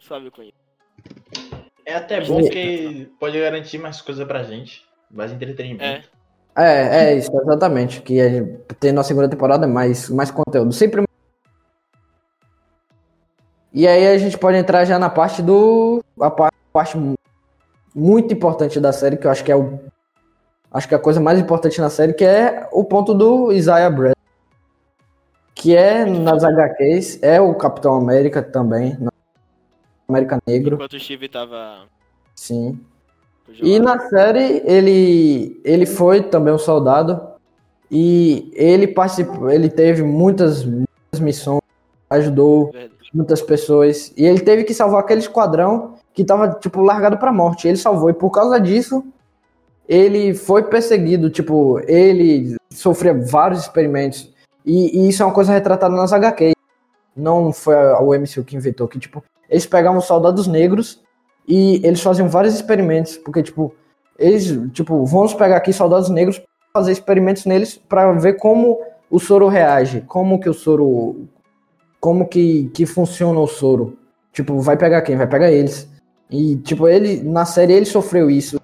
Suave com isso. É até bom que pode garantir mais coisa pra gente. Mais entretenimento. É. É, é isso, exatamente. Que a gente tem na segunda temporada mais, mais conteúdo. Sempre. E aí a gente pode entrar já na parte do. A pa- parte muito importante da série, que eu acho que é o. Acho que é a coisa mais importante na série, que é o ponto do Isaiah Brad. Que é nas HQs, é o Capitão América também. América Negro, Enquanto o Steve tava. sim. E na série ele ele foi também um soldado e ele participou, ele teve muitas, muitas missões, ajudou Verdade. muitas pessoas e ele teve que salvar aquele esquadrão que tava tipo largado pra morte. Ele salvou e por causa disso ele foi perseguido, tipo, ele sofria vários experimentos e, e isso é uma coisa retratada nas HQs. Não foi o MCU que inventou que tipo, eles pegavam soldados negros e eles faziam vários experimentos, porque, tipo, eles, tipo, vamos pegar aqui soldados negros fazer experimentos neles para ver como o soro reage, como que o soro, como que, que funciona o soro. Tipo, vai pegar quem? Vai pegar eles. E, tipo, ele, na série ele sofreu isso.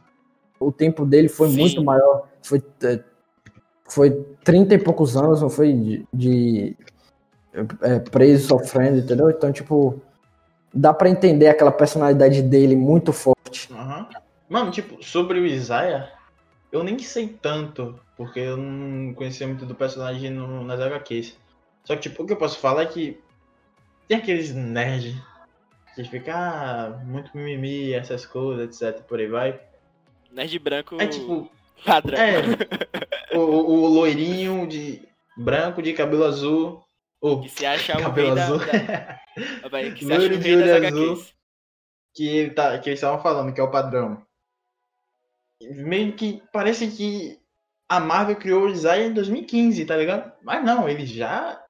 O tempo dele foi Sim. muito maior. Foi, é, foi 30 e poucos anos, não foi de, de é, preso, sofrendo, entendeu? Então, tipo, dá pra entender aquela personalidade dele muito forte. Aham. Mano, tipo, sobre o Isaiah, eu nem sei tanto, porque eu não conhecia muito do personagem no- nas HQs. Só que, tipo, o que eu posso falar é que tem aqueles nerds que ficam, ah, muito mimimi, essas coisas, etc, por aí vai. Nerd branco É tipo, padrão. é, o, o, o loirinho de branco, de cabelo azul, ou Que se acha o cabelo azul, da- vai, que se acha Loiro o de olho azul. Que, tá, que eles estavam falando, que é o padrão. Meio que parece que a Marvel criou o Isaiah em 2015, tá ligado? Mas não, ele já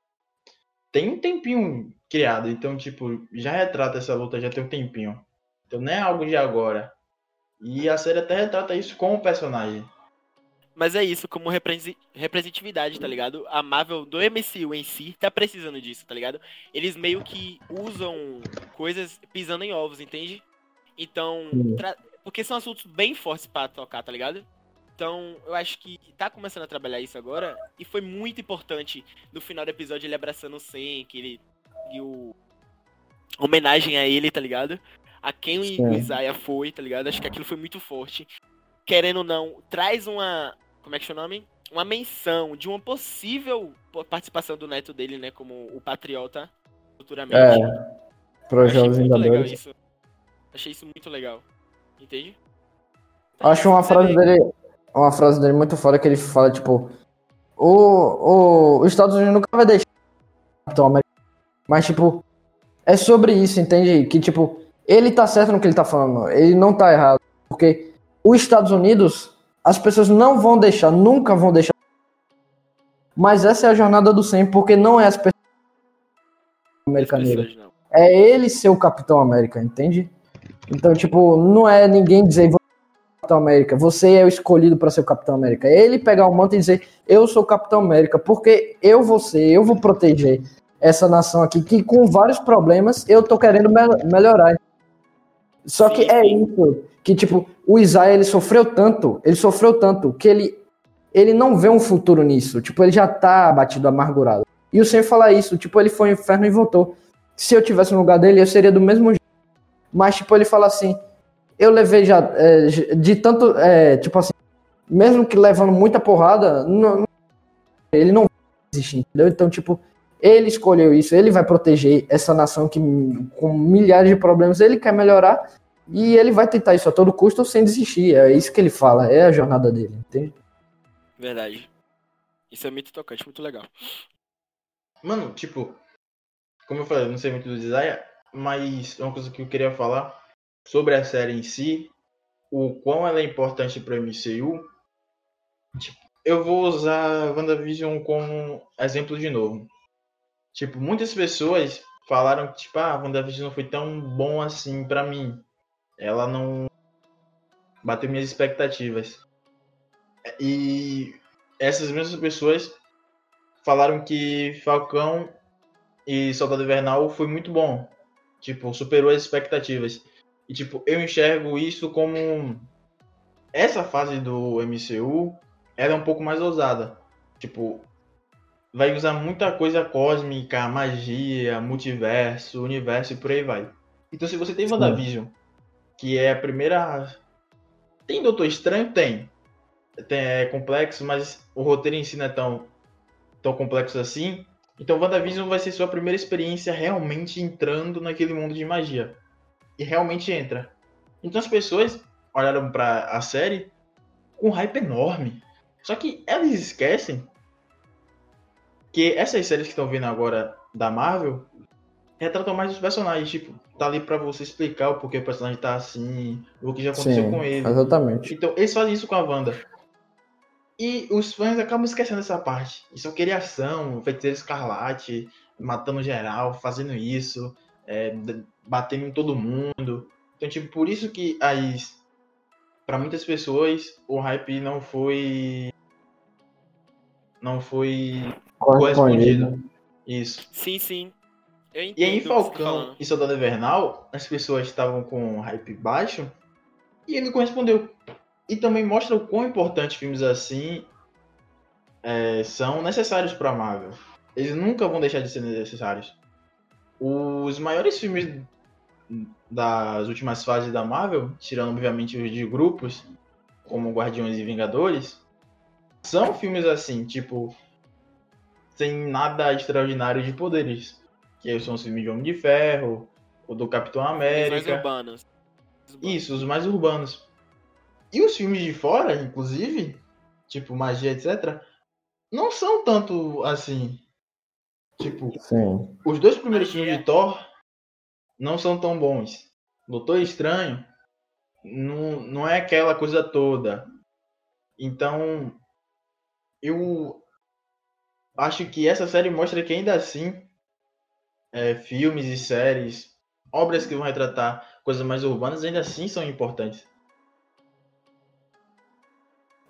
tem um tempinho criado, então, tipo, já retrata essa luta, já tem um tempinho. Então não é algo de agora. E a série até retrata isso com o personagem. Mas é isso, como representatividade, tá ligado? A Marvel do MCU em si tá precisando disso, tá ligado? Eles meio que usam coisas pisando em ovos, entende? Então, tra- porque são assuntos bem fortes pra tocar, tá ligado? Então, eu acho que tá começando a trabalhar isso agora e foi muito importante no final do episódio ele abraçando o Sen, que ele e o homenagem a ele, tá ligado? A quem o. Isaiah foi, tá ligado? Acho que aquilo foi muito forte. Querendo ou não, traz uma, como é que chama o nome? Uma menção de uma possível po- participação do neto dele, né, como o patriota futuramente. É, para os Jovens muito legal Vingadores. isso. Achei isso muito legal. Entende? Acho uma frase dele, uma frase dele muito foda que ele fala, tipo, o, o, os Estados Unidos nunca vai deixar o Capitão América. Mas, tipo, é sobre isso, entende? Que, tipo, ele tá certo no que ele tá falando. Ele não tá errado. Porque os Estados Unidos, as pessoas não vão deixar, nunca vão deixar. Mas essa é a jornada do Sam, porque não é as pessoas pessoas não. É ele ser o Capitão América, entende? Então, tipo, não é ninguém dizer "Você é o Capitão América, você é o escolhido para ser o Capitão América. É ele pegar o manto e dizer, eu sou o Capitão América, porque eu vou ser, eu vou proteger essa nação aqui, que com vários problemas eu tô querendo mel- melhorar. Só que Sim, é sim. isso, que tipo, o Isaiah, ele sofreu tanto, ele sofreu tanto, que ele, ele não vê um futuro nisso. Tipo, ele já tá abatido, amargurado. E o Sam fala isso, tipo, ele foi ao inferno e voltou. Se eu tivesse no lugar dele, eu seria do mesmo jeito. Mas, tipo, ele fala assim, eu levei já, é, de tanto, é, tipo assim, mesmo que levando muita porrada, não- ele não desistir, entendeu? Então, tipo, ele escolheu isso, ele vai proteger essa nação que com milhares de problemas ele quer melhorar e ele vai tentar isso a todo custo sem desistir. É isso que ele fala, é a jornada dele, entende? Verdade. Isso é muito tocante, muito legal. Mano, tipo, como eu falei, eu não sei muito do Isaiah, mas uma coisa que eu queria falar sobre a série em si o quão ela é importante para o MCU, tipo, eu vou usar WandaVision como exemplo de novo. Tipo, muitas pessoas falaram que, tipo, ah, WandaVision não foi tão bom assim para mim. Ela não bateu minhas expectativas. E essas mesmas pessoas falaram que Falcão e Soldado Invernal foi muito bom. Tipo, superou as expectativas. E, tipo, eu enxergo isso como. Essa fase do MCU era um pouco mais ousada. Tipo, vai usar muita coisa cósmica, magia, multiverso, universo e por aí vai. Então, se você tem Sim. WandaVision, que é a primeira. Tem Doutor Estranho? Tem. tem. É complexo, mas o roteiro em si não é tão, tão complexo assim. Então, WandaVision vai ser sua primeira experiência realmente entrando naquele mundo de magia. E realmente entra. Então, as pessoas olharam para a série com um hype enorme. Só que elas esquecem que essas séries que estão vindo agora da Marvel retratam mais os personagens, tipo, tá ali para você explicar o porquê o personagem tá assim, o que já aconteceu Sim, com ele. Exatamente. Então, eles fazem isso com a Wanda. E os fãs acabam esquecendo essa parte. Isso é queria ação, feiticeiro escarlate, matando geral, fazendo isso, é, batendo em todo mundo. Então, tipo, por isso que as. Pra muitas pessoas, o hype não foi. Não foi correspondido. Isso. Sim, sim. Eu entendo e aí, em Falcão e Soldado Invernal, as pessoas estavam com hype baixo e ele correspondeu. E também mostra o quão importante filmes assim é, são necessários para Marvel. Eles nunca vão deixar de ser necessários. Os maiores filmes das últimas fases da Marvel, tirando obviamente os de grupos, como Guardiões e Vingadores, são filmes assim, tipo, sem nada extraordinário de poderes. Que são os filmes de Homem de Ferro, o do Capitão América. Os mais urbanos. Isso, os mais urbanos. E os filmes de fora, inclusive, tipo magia, etc., não são tanto assim. Tipo, Sim. os dois primeiros filmes de Thor não são tão bons. Doutor Estranho não, não é aquela coisa toda. Então, eu acho que essa série mostra que ainda assim, é, filmes e séries, obras que vão retratar coisas mais urbanas, ainda assim são importantes.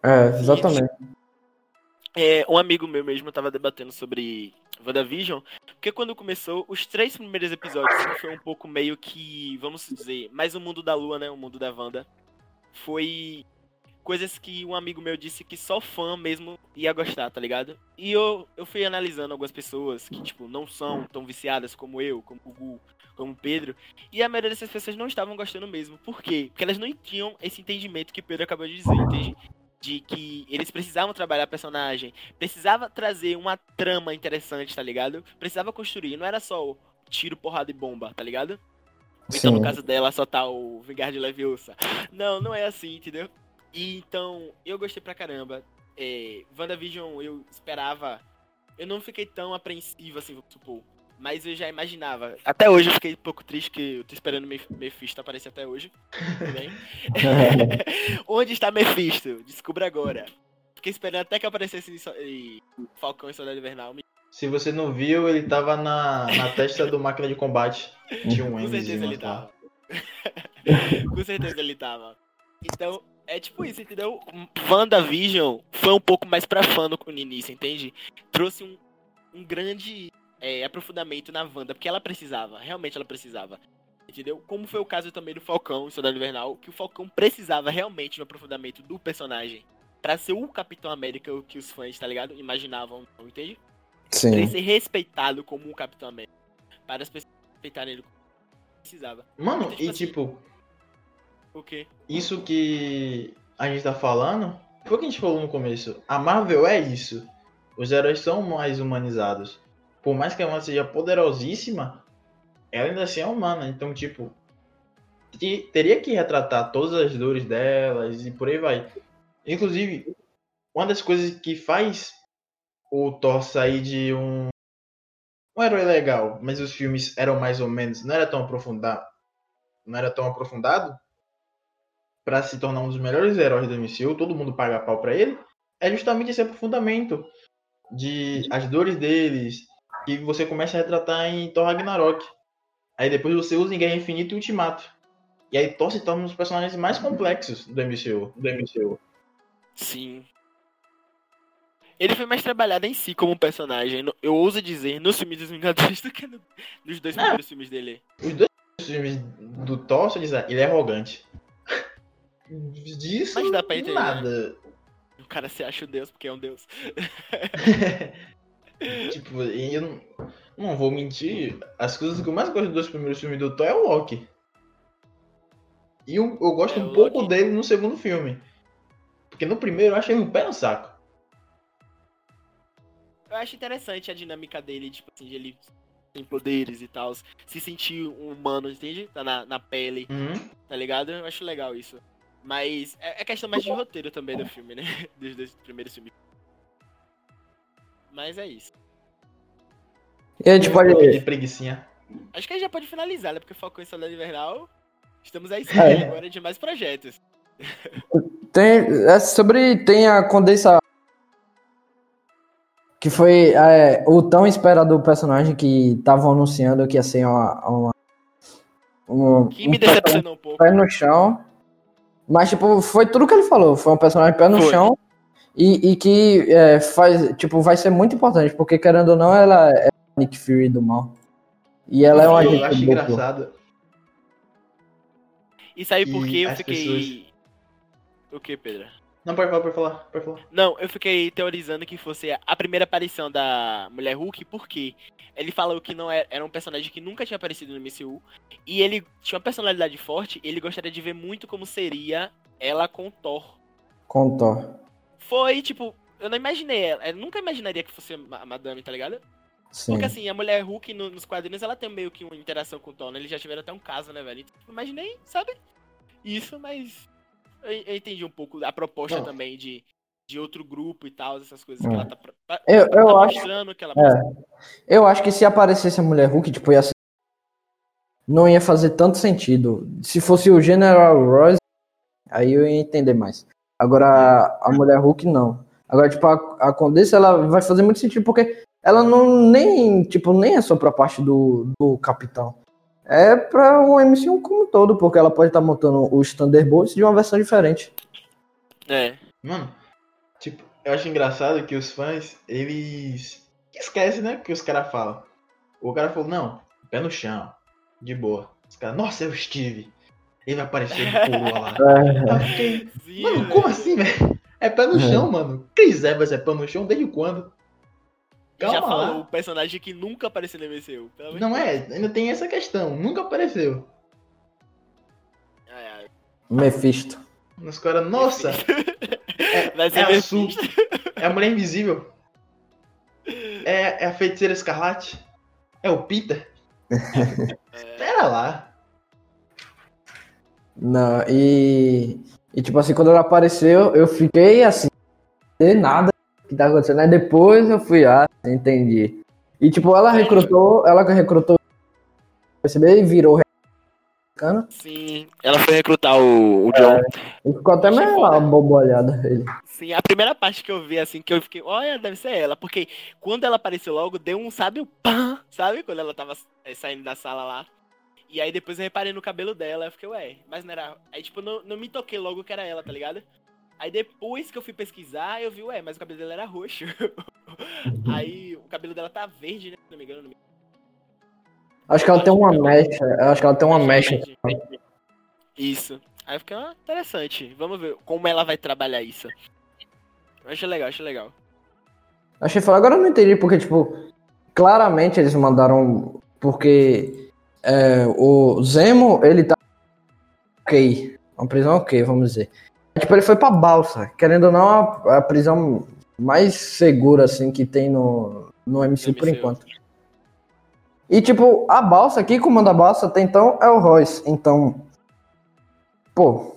É, exatamente. É, um amigo meu mesmo estava debatendo sobre WandaVision, porque quando começou, os três primeiros episódios, que foi um pouco meio que, vamos dizer, mais o mundo da lua, né, o mundo da Wanda, foi coisas que um amigo meu disse que só fã mesmo ia gostar, tá ligado? E eu, eu fui analisando algumas pessoas que, tipo, não são tão viciadas como eu, como o Gu, como o Pedro, e a maioria dessas pessoas não estavam gostando mesmo. Por quê? Porque elas não tinham esse entendimento que o Pedro acabou de dizer, entende? de que eles precisavam trabalhar personagem, precisava trazer uma trama interessante, tá ligado? Precisava construir, não era só tiro, porrada e bomba, tá ligado? Sim. Então, no caso dela, só tá o Vingar de Leviosa. Não, não é assim, entendeu? E então, eu gostei pra caramba. É, WandaVision, eu esperava. Eu não fiquei tão apreensivo assim, vou supor. Mas eu já imaginava. Até hoje eu fiquei um pouco triste que eu tô esperando Mephisto aparecer até hoje. Onde está Mephisto? Descubra agora. Fiquei esperando até que aparecesse Falcão e Soldado Invernal. Se você não viu, ele tava na, na testa do máquina de combate. Tinha um Com certeza ele tava. Com certeza ele tava. Então, é tipo isso, entendeu? WandaVision foi um pouco mais pra fã no início, entende? Trouxe um, um grande é, aprofundamento na Wanda, porque ela precisava, realmente ela precisava. Entendeu? Como foi o caso também do Falcão, Soldado Invernal, que o Falcão precisava realmente do aprofundamento do personagem para ser o Capitão América que os fãs, tá ligado? Imaginavam, entende? Sim. Pra ele ser respeitado como um Capitão América. Para as pessoas respeitarem ele como precisava. Mano, então, tipo, e assim, tipo. O quê? Isso que a gente tá falando, foi o que a gente falou no começo. A Marvel é isso. Os heróis são mais humanizados por mais que ela seja poderosíssima, ela ainda assim é humana. Então, tipo, teria que retratar todas as dores delas e por aí vai. Inclusive, uma das coisas que faz o Thor sair de um, um herói legal, mas os filmes eram mais ou menos, não era tão aprofundado, não era tão aprofundado. Pra se tornar um dos melhores heróis do MCU, todo mundo paga pau pra ele, é justamente esse aprofundamento de as dores deles, que você começa a retratar em Thor Ragnarok. Aí depois você usa em Guerra Infinita e Ultimato. E aí Thor se torna um dos personagens mais complexos do MCU. Do MCU. Sim. Ele foi mais trabalhado em si como personagem, eu ouso dizer, nos filmes dos Vingadores do que no- nos dois primeiros filmes dele. Os dois filmes do Thor, ele é arrogante. Disso, Mas dá pra entender, nada. O cara se acha o deus porque é um deus. tipo, e eu não, não vou mentir, as coisas que eu mais gosto dos dois primeiros filmes do Thor é o Loki. E eu, eu gosto É, um pouco Loki- dele no segundo filme. Porque no primeiro eu acho ele um pé no saco. Eu acho interessante a dinâmica dele, tipo assim, de ele tem poderes e tal, se sentir um humano, entende? Tá na, na pele, Uhum. tá ligado? Eu acho legal isso. Mas é, é questão mais de roteiro também do filme, né? Dos dois primeiros filmes. Mas é isso. E a gente pode. De preguicinha. Acho que a gente já pode finalizar, né? Porque focou em Soldado Invernal. Estamos aí É. agora de mais projetos. Tem, é sobre. Tem a condensa. Que foi é, o tão esperado personagem que estavam anunciando que ia ser uma. uma um, Que me um decepcionou um pouco. pé no chão. Mas, tipo, foi tudo que ele falou. Foi um personagem pé no Foi. chão. E, e que é, faz, tipo, vai ser muito importante, porque querendo ou não, ela é a Nick Fury do mal. E ela é uma eu agente acho duplo. engraçado. E sabe E por que eu fiquei. O que, Pedro? Não, pode falar, pode falar, pode falar. Não, eu fiquei teorizando que fosse a primeira aparição da Mulher Hulk, porque ele falou que não era, era um personagem que nunca tinha aparecido no MCU, e ele tinha uma personalidade forte, e ele gostaria de ver muito como seria ela com Thor. Com Thor. Foi, tipo, eu não imaginei ela, eu nunca imaginaria que fosse a Madame, tá ligado? Sim. Porque assim, a Mulher Hulk no- nos quadrinhos, ela tem meio que uma interação com o Thor, né? Eles já tiveram até um caso, né, velho? Então, imaginei, sabe? Isso, mas eu, eu entendi um pouco a proposta Não. também de, de outro grupo e tal, essas coisas É. que ela tá, pra- pra- Eu, tá eu acho. mostrando que ela É. Eu acho que se aparecesse a mulher Hulk, tipo, ia ser... não ia fazer tanto sentido. Se fosse o General Ross, aí eu ia entender mais. Agora, a mulher Hulk, não. Agora, tipo, a, a Condessa, ela vai fazer muito sentido, porque ela não nem, tipo, nem é só pra parte do, do Capitão. É pra o MCU como um todo, porque ela pode estar montando os Thunderbolts de uma versão diferente. É. Mano, eu acho engraçado que os fãs, eles esquecem, né, o que os caras falam. O cara falou, não, pé no chão, de boa. Os caras, nossa, é o Steve. Ele vai aparecer de coroa lá. É, Eu fiquei, Sim, mano, velho. como assim, velho? É pé no É. chão, mano. Chris Evans é pé no chão desde quando? Já Calma falou, lá. o personagem que nunca apareceu no MCU. Não é, ainda tem essa questão. Nunca apareceu. Ai, ai. Mephisto. Os caras, nossa, Vai ser é a Su, é a Mulher Invisível. É, é a Feiticeira Escarlate. É o Peter. É, Pera lá. Não, e, e tipo assim, quando ela apareceu, eu fiquei assim, sem nada que tá acontecendo. Aí depois eu fui, ah, entendi. E tipo, ela recrutou, ela recrutou, percebeu e virou americana. Sim, ela foi recrutar o, o John. E ficou até meio bobolhada ele. Sim, a primeira parte que eu vi, assim, que eu fiquei, olha, deve ser ela. Porque quando ela apareceu logo, deu um, sabe, um pã, sabe? Quando ela tava eh, saindo da sala lá. E aí depois eu reparei no cabelo dela, eu fiquei, ué, mas não era. Aí, tipo, não, não me toquei logo que era ela, tá ligado? Aí depois que eu fui pesquisar, eu vi, ué, mas o cabelo dela era roxo. aí o cabelo dela tá verde, né? Se não me engano. Não me... Acho que ela tem uma mecha, acho que ela tem uma mecha. Isso. Aí ah, interessante. Vamos ver como ela vai trabalhar isso. Achei legal, achei legal. Achei foda. Agora eu não entendi porque, tipo, claramente eles mandaram. Porque é, o Zemo, ele tá. Ok. Uma prisão ok, vamos dizer. Tipo, ele foi pra balsa. Querendo ou não, a, a prisão mais segura, assim, que tem no, no MCU por MCU. enquanto. E, tipo, a balsa, quem comanda a balsa até então é o Royce. Então. Pô.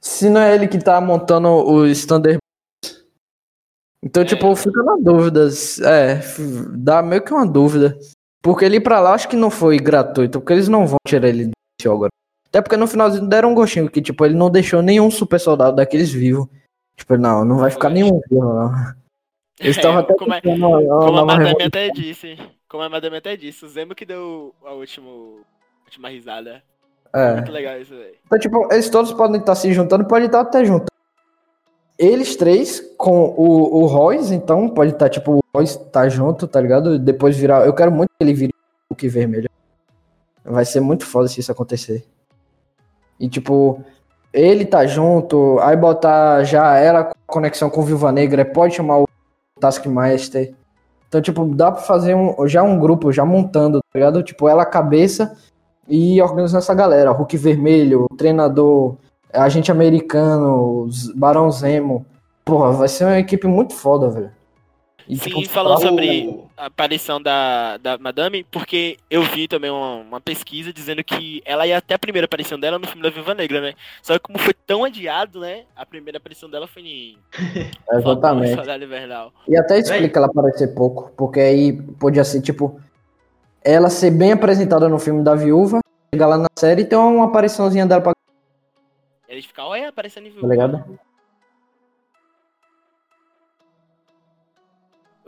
Se não é ele que tá montando os Thunder então, É. tipo, fica na dúvida. É, dá meio que uma dúvida. Porque ele ir pra lá acho que não foi gratuito, porque eles não vão tirar ele MCU agora. Até porque no finalzinho deram um gostinho, que, tipo, ele não deixou nenhum super soldado daqueles vivo. Tipo, não, não vai ficar nenhum vivo, não. Eles estavam É, até como, é- tentando uma- uma como a Madame até disse. Como a Madame até disse, o Zemo que deu a último, última risada. É. Muito legal isso, velho. Então, tipo, eles todos podem estar se juntando, pode estar até juntando. Eles três com o, o Royce, então, pode estar, tipo, o Royce tá junto, tá ligado? Depois virar. Eu quero muito que ele vire o Hulk vermelho. Vai ser muito foda se isso acontecer. E, tipo, ele tá junto, aí botar já ela com conexão com Viúva Negra, pode chamar o Taskmaster. Então, tipo, dá pra fazer um, já um grupo, já montando, tá ligado? Tipo, ela cabeça e organizando essa galera. Hulk Vermelho, treinador, agente americano, Barão Zemo. Porra, vai ser uma equipe muito foda, velho. E, Sim, tipo, falando pra- sobre a aparição da, da Madame, porque eu vi também uma, uma pesquisa dizendo que ela ia até a primeira aparição dela no filme da Viúva Negra, né? Só que como foi tão adiado, né? A primeira aparição dela foi em Exatamente. E até explica ela aparecer pouco, porque aí podia ser, tipo, ela ser bem apresentada no filme da viúva, chegar lá na série e ter uma apariçãozinha dela pra. Eles ficam, olha, aparecendo em Tá Viúva. ligado?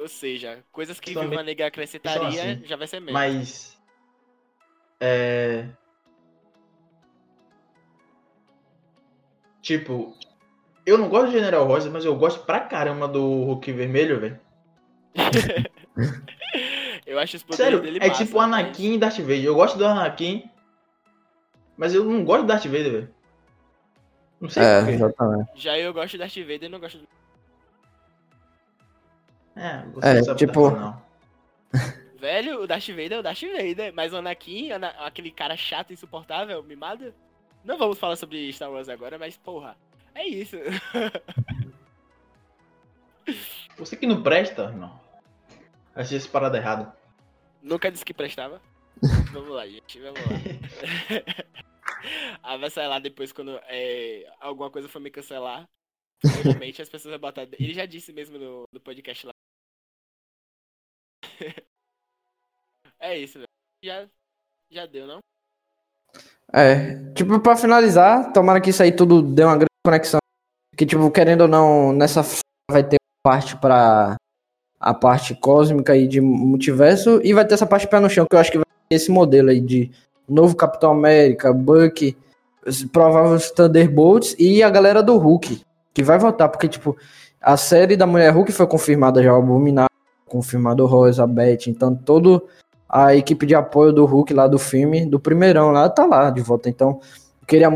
Ou seja, coisas que Viúva Negra acrescentaria são assim. já vai ser menos. Mas. É. Tipo, eu não gosto do General Rosa, mas eu gosto pra caramba do Hulk Vermelho, velho. eu acho os poderes Sério, dele é massa, tipo Anakin e Darth Vader. Eu gosto do Anakin, mas eu não gosto do Darth Vader, velho. Não sei É, porquê. Já eu gosto do Darth Vader e não gosto do... É, você É, não sabe tipo- não. Velho, o Darth Vader é o Darth Vader, mas o Anakin, Ana- aquele cara chato, insuportável, mimado. Não vamos falar sobre Star Wars agora, mas porra, é isso. Você que não presta, não. Achei essa parada errada. Nunca disse que prestava. vamos lá, gente, vamos lá. ah, vai sair lá depois quando é, alguma coisa for me cancelar. Obviamente as pessoas vão botar. Ele já disse mesmo no, no podcast lá. é isso, velho. Já, já deu, não? É, tipo, pra finalizar, tomara que isso aí tudo dê uma grande conexão. Que, tipo, querendo ou não, nessa vai ter parte pra a parte cósmica e de multiverso, e vai ter essa parte pé no chão, que eu acho que vai ter esse modelo aí de novo Capitão América, Bucky, prováveis Thunderbolts e a galera do Hulk, que vai voltar, porque, tipo, a série da Mulher Hulk foi confirmada já, o Abominável, confirmado o Rosa, a Beth, então todo a equipe de apoio do Hulk lá do filme, do primeirão lá, tá lá de volta. Então, eu queria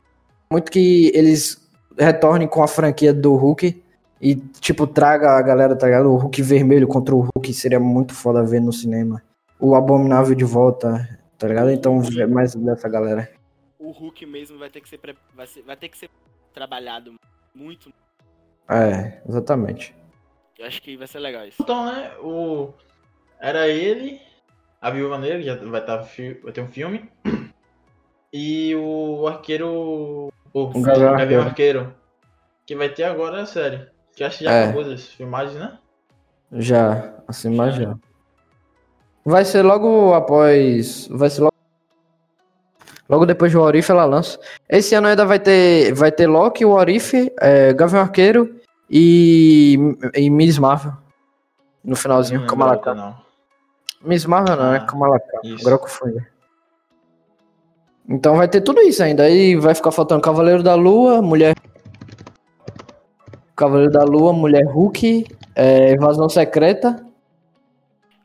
muito que eles retornem com a franquia do Hulk e, tipo, traga a galera, tá ligado? O Hulk vermelho contra o Hulk seria muito foda ver no cinema. O Abominável de volta, tá ligado? Então, ver mais dessa galera. O Hulk mesmo vai ter que ser, vai ser- vai ter que ser trabalhado muito. É, exatamente. Eu acho que vai ser legal isso. Então, né, o... Era ele, a Viúva Negra, já vai, tá, fi- vai ter um filme. E o Arqueiro... O O Gavião Arqueiro. Arqueiro. Que vai ter agora a série. Que acho que já É. acabou as filmagens, né? Já, assim, mas já. Vai ser logo após. Vai ser logo. Logo depois do Orif ela lança. Esse ano ainda vai ter. Vai ter Loki, o Orif, é, Gavião Arqueiro e. e Miss Marvel. No finalzinho, Kamala Khan. não. Miss Marvel não, é Ah, Kamala Khan. Agora eu confundi. Então vai ter tudo isso ainda. Aí vai ficar faltando Cavaleiro da Lua, Mulher. Cavaleiro da Lua, Mulher Hulk, é, Evasão Secreta.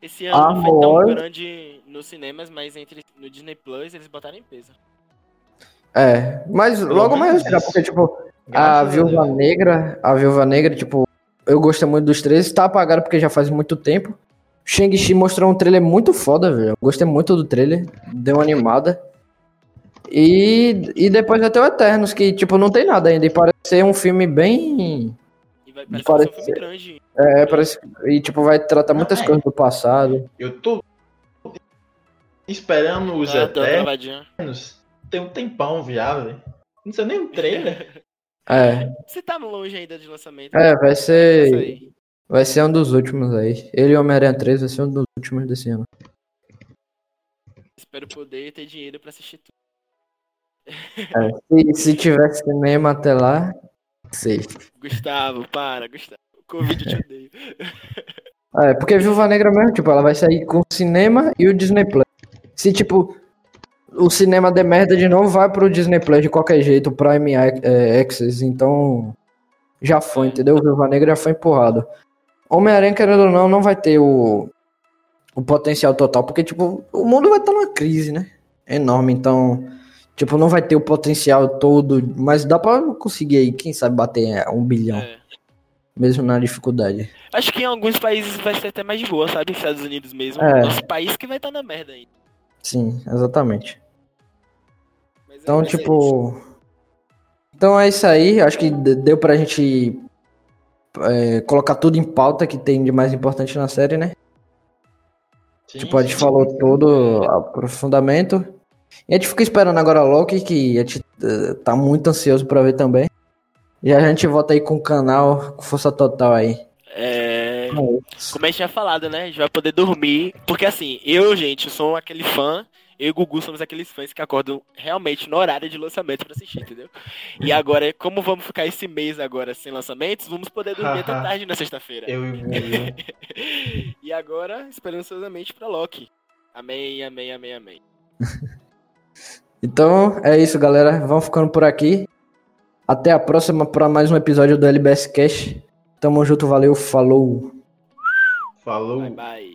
Esse ano não foi tão grande nos cinemas, mas entre no Disney Plus eles botaram em peso. É, mas logo mais porque, tipo, a Graças Viúva Deus. Negra, a Viúva Negra, tipo, eu gosto muito dos três, tá apagado porque já faz muito tempo. Shang-Chi mostrou um trailer muito foda, velho. Eu gostei muito do trailer, deu uma animada. E, e depois ter o Eternos, que, tipo, não tem nada ainda, e parece ser um filme bem. E vai parece Parece um filme grande. É, parece. E, tipo, vai tratar muitas é. coisas do passado. Eu tô esperando os tá Eternos. Tem um tempão, viado, velho. Não sei nem o trailer. É, Você tá longe ainda de lançamento. é, vai ser. Vai ser um dos últimos aí. Ele e o Homem-Aranha 3 vai ser um dos últimos desse ano. Espero poder ter dinheiro pra assistir tudo. É, se, se tiver cinema até lá, sei. Gustavo, para, Gustavo. Covid eu te odeio. É, porque Viúva Negra mesmo, tipo, ela vai sair com o cinema e o Disney Plus. Se, tipo, o cinema der merda de novo, vai pro Disney Plus de qualquer jeito, o Prime é, Access, então já foi, entendeu? Viúva Negra já foi empurrado. Homem-Aranha, querendo ou não, não vai ter o, o potencial total, porque, tipo, o mundo vai estar numa crise, né? Enorme, então, tipo, não vai ter o potencial todo, mas dá pra conseguir aí, quem sabe, bater um bilhão. É. Mesmo na dificuldade. Acho que em alguns países vai ser até mais de boa, sabe? Estados Unidos mesmo. É. Nosso país que vai estar na merda aí. Sim, exatamente. É- Então, é tipo. Então é isso aí. Acho que de- deu pra gente é, colocar tudo em pauta que tem de mais importante na série, né? Sim, Tipo, a gente sim. falou todo o aprofundamento. E a gente fica esperando agora a Loki, que a gente tá muito ansioso pra ver também. E a gente volta aí com o canal com força total aí. É. Como a gente tinha falado, né? A gente vai poder dormir. Porque assim, eu, gente, sou aquele fã. Eu e o Gugu somos aqueles fãs que acordam realmente no horário de lançamento pra assistir, entendeu? E agora, como vamos ficar esse mês agora sem lançamentos, vamos poder dormir até tarde na sexta-feira. Eu e. E agora, esperançosamente pra Loki. Amém, amém, amém, amém. Então é isso, galera. Vamos ficando por aqui. Até a próxima para mais um episódio do LBS Cash. Tamo junto, valeu, falou. Falou. Bye, bye.